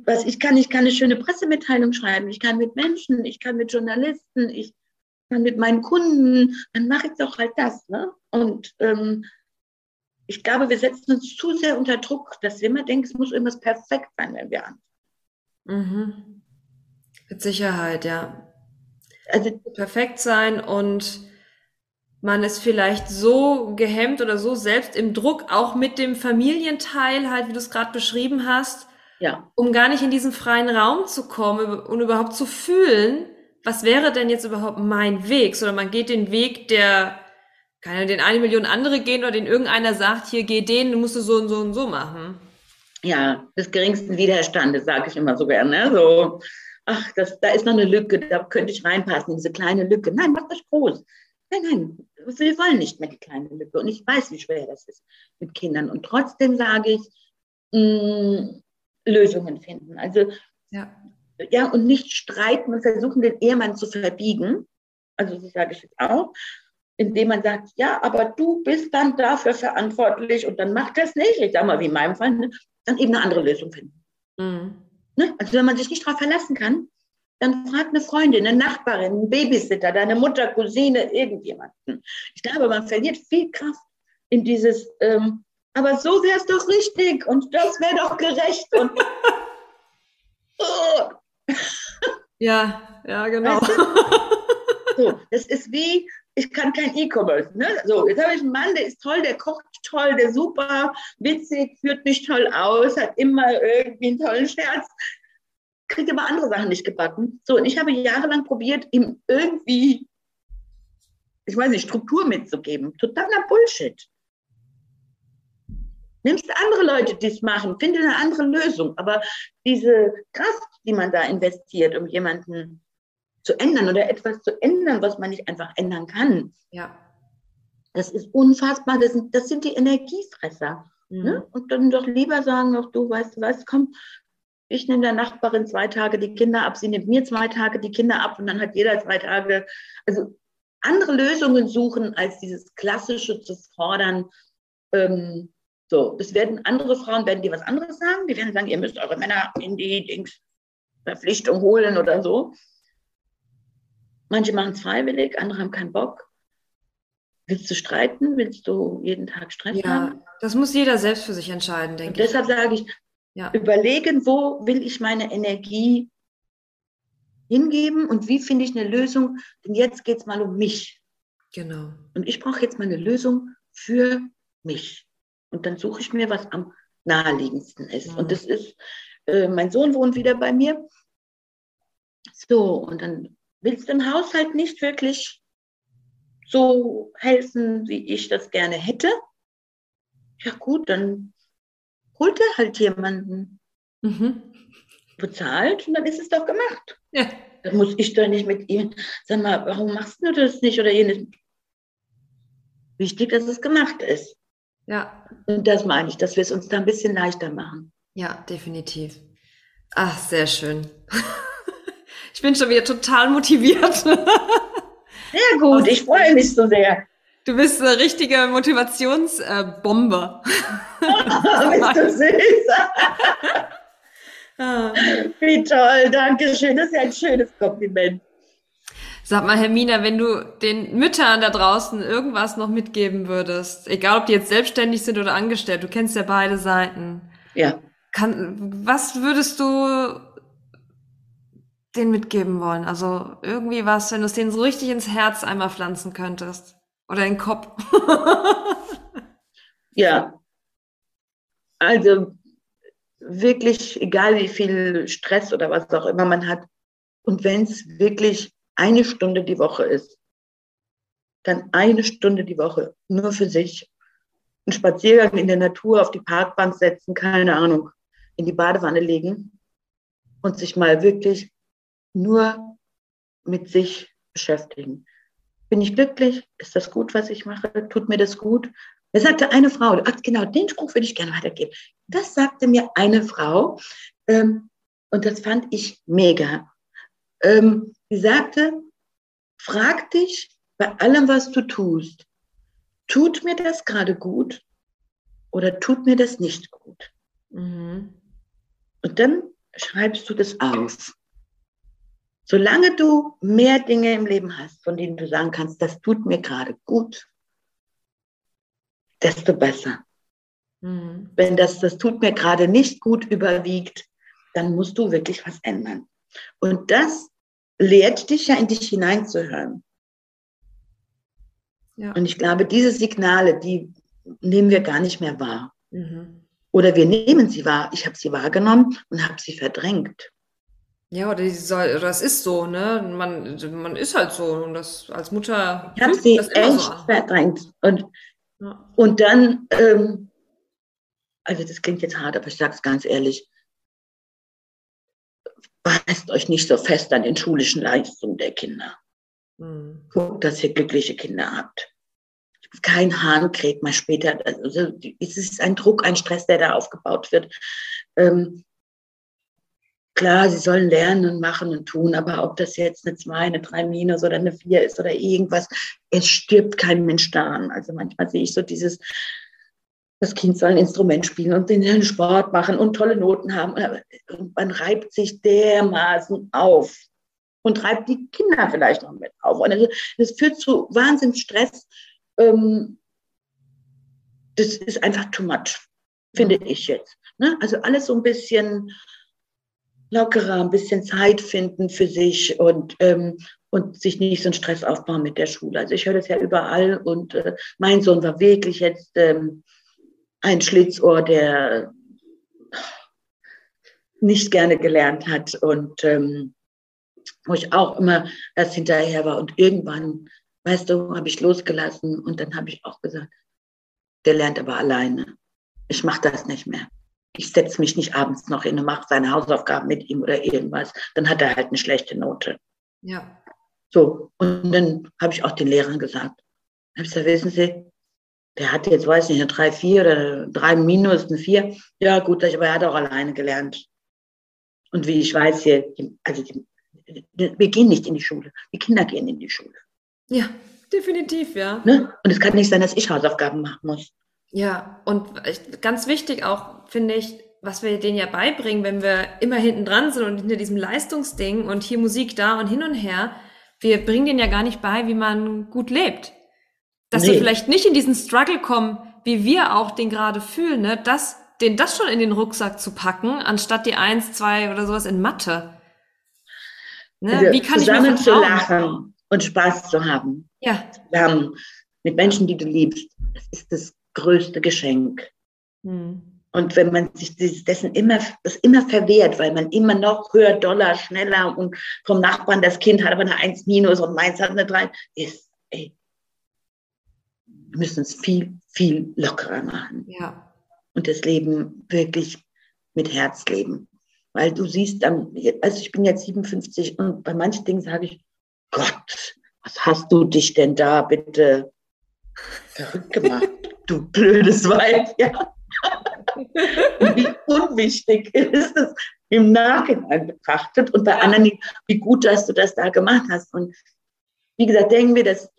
was ich kann, ich kann eine schöne Pressemitteilung schreiben, ich kann mit Menschen, ich kann mit Journalisten, ich kann mit meinen Kunden, dann mache ich doch halt das. Ne? Und ähm, ich glaube, wir setzen uns zu sehr unter Druck, dass wir immer denken, es muss irgendwas perfekt sein, wenn wir an. Mhm. Mit Sicherheit, ja. Also perfekt sein und man ist vielleicht so gehemmt oder so selbst im Druck, auch mit dem Familienteil, halt, wie du es gerade beschrieben hast, ja. um gar nicht in diesen freien Raum zu kommen und überhaupt zu fühlen, was wäre denn jetzt überhaupt mein Weg? Sondern man geht den Weg der kann ja den eine Million andere gehen oder den irgendeiner sagt, hier geh den, du musst es so und so und so machen. Ja, des geringsten Widerstandes, sage ich immer so gerne. So, ach, das, da ist noch eine Lücke, da könnte ich reinpassen, diese kleine Lücke. Nein, mach das groß. Nein, nein, wir wollen nicht mehr die kleine Lücke. Und ich weiß, wie schwer das ist mit Kindern. Und trotzdem sage ich, mh, mm, Lösungen finden. Also, ja. ja, und nicht streiten und versuchen, den Ehemann zu verbiegen. Also, das sage ich jetzt auch indem man sagt, ja, aber du bist dann dafür verantwortlich und dann macht das nicht. Ich sage mal, wie in meinem Fall, ne? dann eben eine andere Lösung finden. Mhm. Ne? Also wenn man sich nicht darauf verlassen kann, dann fragt eine Freundin, eine Nachbarin, einen Babysitter, deine Mutter, Cousine, irgendjemanden. Ich glaube, man verliert viel Kraft in dieses, ähm, aber so wäre es doch richtig und das wäre doch gerecht. Und, oh. Ja, ja, genau. Weißt du? So, das ist wie, ich kann kein E-Commerce. Ne? So, jetzt habe ich einen Mann, der ist toll, der kocht toll, der super witzig, führt mich toll aus, hat immer irgendwie einen tollen Scherz, kriegt aber andere Sachen nicht gebacken. So, und ich habe jahrelang probiert, ihm irgendwie, ich weiß nicht, Struktur mitzugeben. Totaler Bullshit. Nimmst andere Leute, die es machen, finde eine andere Lösung. Aber diese Kraft, die man da investiert, um jemanden zu ändern oder etwas zu ändern, was man nicht einfach ändern kann. Ja. Das ist unfassbar. Das sind, das sind die Energiefresser. Mhm. Ne? Und dann doch lieber sagen, auch du weißt du was, komm, ich nehme der Nachbarin zwei Tage die Kinder ab, sie nimmt mir zwei Tage die Kinder ab und dann hat jeder zwei Tage. Also andere Lösungen suchen, als dieses klassische zu fordern. Ähm, so, es werden andere Frauen, werden dir was anderes sagen. Die werden sagen, ihr müsst eure Männer in die Dings Verpflichtung holen oder so. Manche machen es freiwillig, andere haben keinen Bock. Willst du streiten? Willst du jeden Tag Stress ja, haben? Das muss jeder selbst für sich entscheiden, denke Und deshalb sage ich, ja. überlegen, wo will ich meine Energie hingeben und wie finde ich eine Lösung? Denn jetzt geht es mal um mich. Genau. Und ich brauche jetzt mal eine Lösung für mich. Und dann suche ich mir, was am naheliegendsten ist. Mhm. Und das ist, äh, mein Sohn wohnt wieder bei mir. So, und dann willst du im Haushalt nicht wirklich so helfen, wie ich das gerne hätte. Ja gut, dann holt er halt jemanden. Mhm bezahlt und dann ist es doch gemacht. Ja. Da muss ich doch nicht mit ihm, sag mal, warum machst du das nicht oder jenes? Wichtig, dass es gemacht ist. Ja. Und das meine ich, dass wir es uns da ein bisschen leichter machen. Ja, definitiv. Ach, sehr schön. Ich bin schon wieder total motiviert. Sehr gut, ich freue mich so sehr. Du bist eine richtige Motivationsbombe. Oh, bist du süß. Ah. Wie toll, danke schön. Das ist ja ein schönes Kompliment. Sag mal, Hermina, wenn du den Müttern da draußen irgendwas noch mitgeben würdest, egal ob die jetzt selbstständig sind oder angestellt, du kennst ja beide Seiten. Ja. Kann, was würdest du denen mitgeben wollen? Also irgendwie was, wenn du es denen so richtig ins Herz einmal pflanzen könntest. Oder in den Kopf. ja. Also wirklich, egal wie viel Stress oder was auch immer man hat, und wenn es wirklich eine Stunde die Woche ist, dann eine Stunde die Woche nur für sich. Einen Spaziergang in der Natur auf die Parkbank setzen, keine Ahnung, in die Badewanne legen und sich mal wirklich nur mit sich beschäftigen. Bin ich glücklich? Ist das gut, was ich mache? Tut mir das gut? Da sagte eine Frau, ach, genau, den Spruch würde ich gerne weitergeben. Das sagte mir eine Frau ähm, und das fand ich mega. Ähm, sie sagte, frag dich bei allem, was du tust, tut mir das gerade gut oder tut mir das nicht gut? Mhm. Und dann schreibst du das auf. Solange du mehr Dinge im Leben hast, von denen du sagen kannst, das tut mir gerade gut, desto besser. Mhm. Wenn das, das tut mir gerade nicht gut überwiegt, dann musst du wirklich was ändern. Und das lehrt dich ja in dich hineinzuhören. Ja. Und ich glaube, diese Signale, die nehmen wir gar nicht mehr wahr. Mhm. Oder wir nehmen sie wahr. Ich habe sie wahrgenommen und habe sie verdrängt. Ja, oder, soll, oder es ist so, ne? Man, man ist halt so und das als Mutter. Ich habe sie echt so verdrängt. Und und dann, ähm, also das klingt jetzt hart, aber ich sage es ganz ehrlich, beißt euch nicht so fest an den schulischen Leistungen der Kinder. Mhm. Guckt, dass ihr glückliche Kinder habt. Kein Hahn kräht mal später. Also, es ist ein Druck, ein Stress, der da aufgebaut wird. Ähm, klar, sie sollen lernen und machen und tun, aber ob das jetzt eine 2, eine 3 minus oder eine 4 ist oder irgendwas, es stirbt kein Mensch daran. Also manchmal sehe ich so dieses, das Kind soll ein Instrument spielen und den Sport machen und tolle Noten haben. Und man reibt sich dermaßen auf und reibt die Kinder vielleicht noch mit auf. Und das führt zu Wahnsinnsstress. Ähm, das ist einfach too much, finde ich jetzt. Ne? Also alles so ein bisschen lockerer, ein bisschen Zeit finden für sich und, ähm, und sich nicht so einen Stress aufbauen mit der Schule. Also ich höre das ja überall und äh, mein Sohn war wirklich jetzt ähm, ein Schlitzohr, der nicht gerne gelernt hat und ähm, wo ich auch immer erst hinterher war und irgendwann, weißt du, habe ich losgelassen und dann habe ich auch gesagt, der lernt aber alleine. Ich mache das nicht mehr ich setze mich nicht abends noch hin und mache seine Hausaufgaben mit ihm oder irgendwas, dann hat er halt eine schlechte Note. Ja. So, und dann habe ich auch den Lehrern gesagt, habe ich gesagt, wissen Sie, der hat jetzt, weiß nicht, eine 3, 4 oder 3 minus, eine 4. Ja, gut, aber er hat auch alleine gelernt. Und wie ich weiß hier, also wir gehen nicht in die Schule. Die Kinder gehen in die Schule. Ja, definitiv, ja. Ne? Und es kann nicht sein, dass ich Hausaufgaben machen muss. Ja, und ganz wichtig auch, finde ich, was wir denen ja beibringen, wenn wir immer hinten dran sind und hinter diesem Leistungsding und hier Musik da und hin und her, wir bringen denen ja gar nicht bei, wie man gut lebt. Dass nee. sie vielleicht nicht in diesen Struggle kommen, wie wir auch den gerade fühlen, ne? Das, den das schon in den Rucksack zu packen, anstatt die eins, zwei oder sowas in Mathe. Ne? Also wie kann zusammen ich mir zu lachen und Spaß zu haben. Ja. Zusammen mit Menschen, die du liebst. Das ist das größte Geschenk. Hm. Und wenn man sich dessen immer, das immer verwehrt, weil man immer noch höher, doller, schneller und vom Nachbarn das Kind hat aber eine 1 minus und meins hat eine 3, ist, ey, wir müssen es viel, viel lockerer machen. Ja. Und das Leben wirklich mit Herz leben. Weil du siehst, also ich bin jetzt 57 und bei manchen Dingen sage ich, Gott, was hast du dich denn da bitte verrückt gemacht, du blödes Weib, ja. wie unwichtig ist es im Nachhinein betrachtet und bei anderen, wie gut, dass du das da gemacht hast. Und wie gesagt, denken wir, dass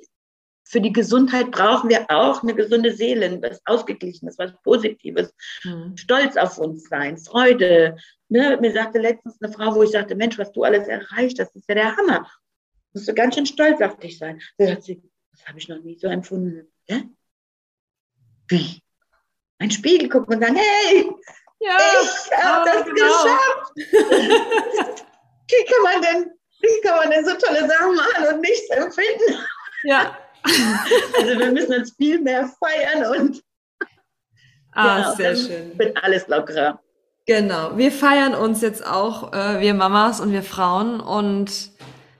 für die Gesundheit brauchen wir auch eine gesunde Seele, was Ausgeglichenes, was Positives, mhm. Stolz auf uns sein, Freude. Ne? Mir sagte letztens eine Frau, wo ich sagte, Mensch, was du alles erreicht hast, ist ja der Hammer. Musst du ganz schön stolz auf dich sein. Da sagt sie, das habe ich noch nie so empfunden. Ja? Wie? Ein Spiegel gucken und sagen, hey, ja, ich habe das genau. geschafft. wie kann man denn, wie kann man denn so tolle Sachen machen und nichts empfinden? Ja. Also wir müssen uns viel mehr feiern und ah, ja, sehr schön. wird alles lockerer. Genau, wir feiern uns jetzt auch, äh, wir Mamas und wir Frauen und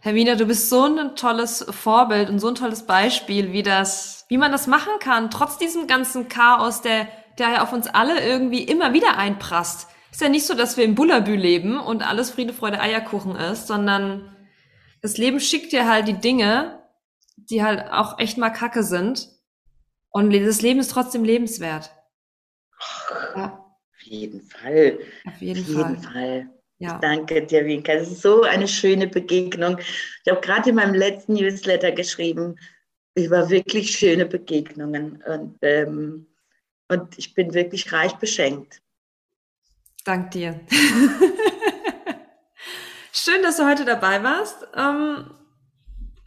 Hermina, du bist so ein tolles Vorbild und so ein tolles Beispiel, wie das, wie man das machen kann, trotz diesem ganzen Chaos, der, der ja auf uns alle irgendwie immer wieder einprasst. Ist ja nicht so, dass wir im Bullabü leben und alles Friede, Freude, Eierkuchen ist, sondern das Leben schickt dir halt die Dinge, die halt auch echt mal kacke sind. Und das Leben ist trotzdem lebenswert. Ja. Auf jeden Fall. Auf jeden, Auf jeden Fall. Fall. Ja. Danke dir, Winka. Das ist so eine schöne Begegnung. Ich habe gerade in meinem letzten Newsletter geschrieben über wirklich schöne Begegnungen. Und, ähm, und ich bin wirklich reich beschenkt. Dank dir. Schön, dass du heute dabei warst. Ähm,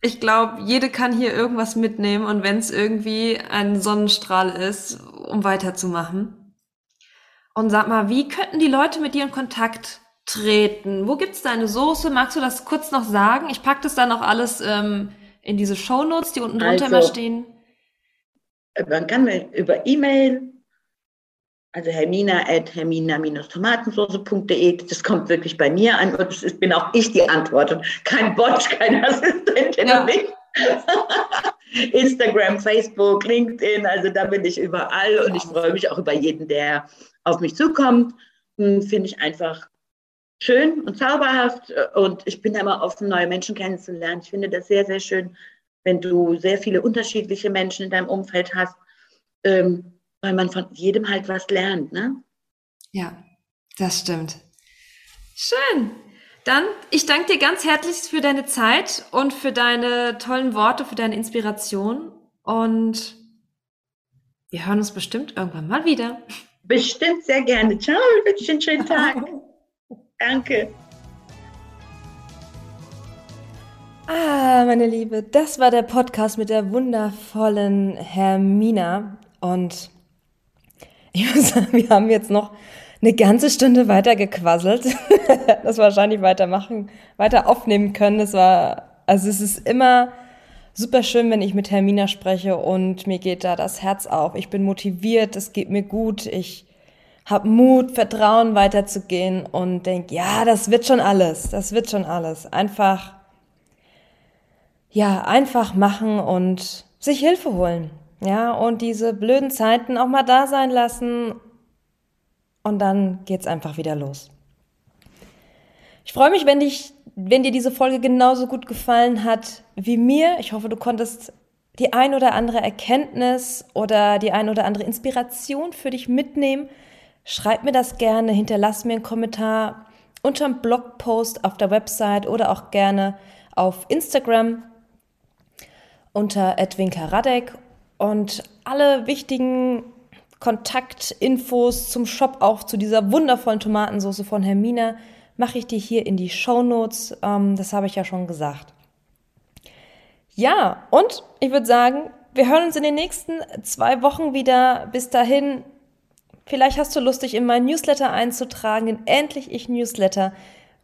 ich glaube, jede kann hier irgendwas mitnehmen und wenn es irgendwie ein Sonnenstrahl ist, um weiterzumachen. Und sag mal, wie könnten die Leute mit dir in Kontakt treten? Wo gibt's deine Soße? Magst du das kurz noch sagen? Ich pack das dann auch alles ähm, in diese Shownotes, die unten drunter also, immer stehen. Man kann mir über E-Mail also hermina at hermina-tomatensoße.de. Das kommt wirklich bei mir an und es bin auch ich die Antwort und kein Bot, kein Assistentin ja. und ich. Instagram, Facebook, LinkedIn, also da bin ich überall und ich freue mich auch über jeden, der auf mich zukommt. Hm, finde ich einfach schön und zauberhaft und ich bin immer offen, neue Menschen kennenzulernen. Ich finde das sehr, sehr schön, wenn du sehr viele unterschiedliche Menschen in deinem Umfeld hast. Ähm, weil man von jedem halt was lernt, ne? Ja, das stimmt. Schön. Dann, ich danke dir ganz herzlich für deine Zeit und für deine tollen Worte, für deine Inspiration. Und wir hören uns bestimmt irgendwann mal wieder. Bestimmt sehr gerne. Ciao, ich wünsche dir einen schönen Tag. danke. Ah, meine Liebe, das war der Podcast mit der wundervollen Hermina. Und ich muss sagen, wir haben jetzt noch eine ganze Stunde weiter gequasselt. das wahrscheinlich weitermachen, weiter aufnehmen können. Es war, also es ist immer super schön, wenn ich mit Hermina spreche und mir geht da das Herz auf. Ich bin motiviert, es geht mir gut, ich habe Mut, Vertrauen weiterzugehen und denke, ja, das wird schon alles, das wird schon alles. Einfach, ja, einfach machen und sich Hilfe holen. Ja, und diese blöden Zeiten auch mal da sein lassen und dann geht's einfach wieder los. Ich freue mich, wenn dich wenn dir diese Folge genauso gut gefallen hat wie mir, ich hoffe, du konntest die ein oder andere Erkenntnis oder die ein oder andere Inspiration für dich mitnehmen, schreib mir das gerne, hinterlass mir einen Kommentar unter dem Blogpost auf der Website oder auch gerne auf Instagram unter Edwinka Radek und alle wichtigen Kontaktinfos zum Shop, auch zu dieser wundervollen Tomatensauce von Hermina, mache ich dir hier in die Show Notes. Ähm, das habe ich ja schon gesagt. Ja, und ich würde sagen, wir hören uns in den nächsten zwei Wochen wieder. Bis dahin, vielleicht hast du Lust, dich in mein Newsletter einzutragen, in Endlich Ich Newsletter,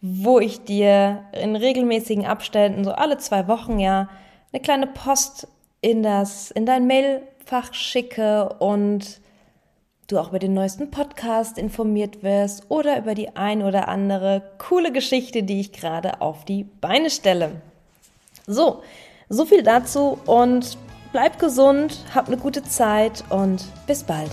wo ich dir in regelmäßigen Abständen, so alle zwei Wochen ja, eine kleine Post in das, in dein Mailfach schicke und du auch über den neuesten Podcast informiert wirst oder über die ein oder andere coole Geschichte, die ich gerade auf die Beine stelle. So, so viel dazu und bleib gesund, hab eine gute Zeit und bis bald.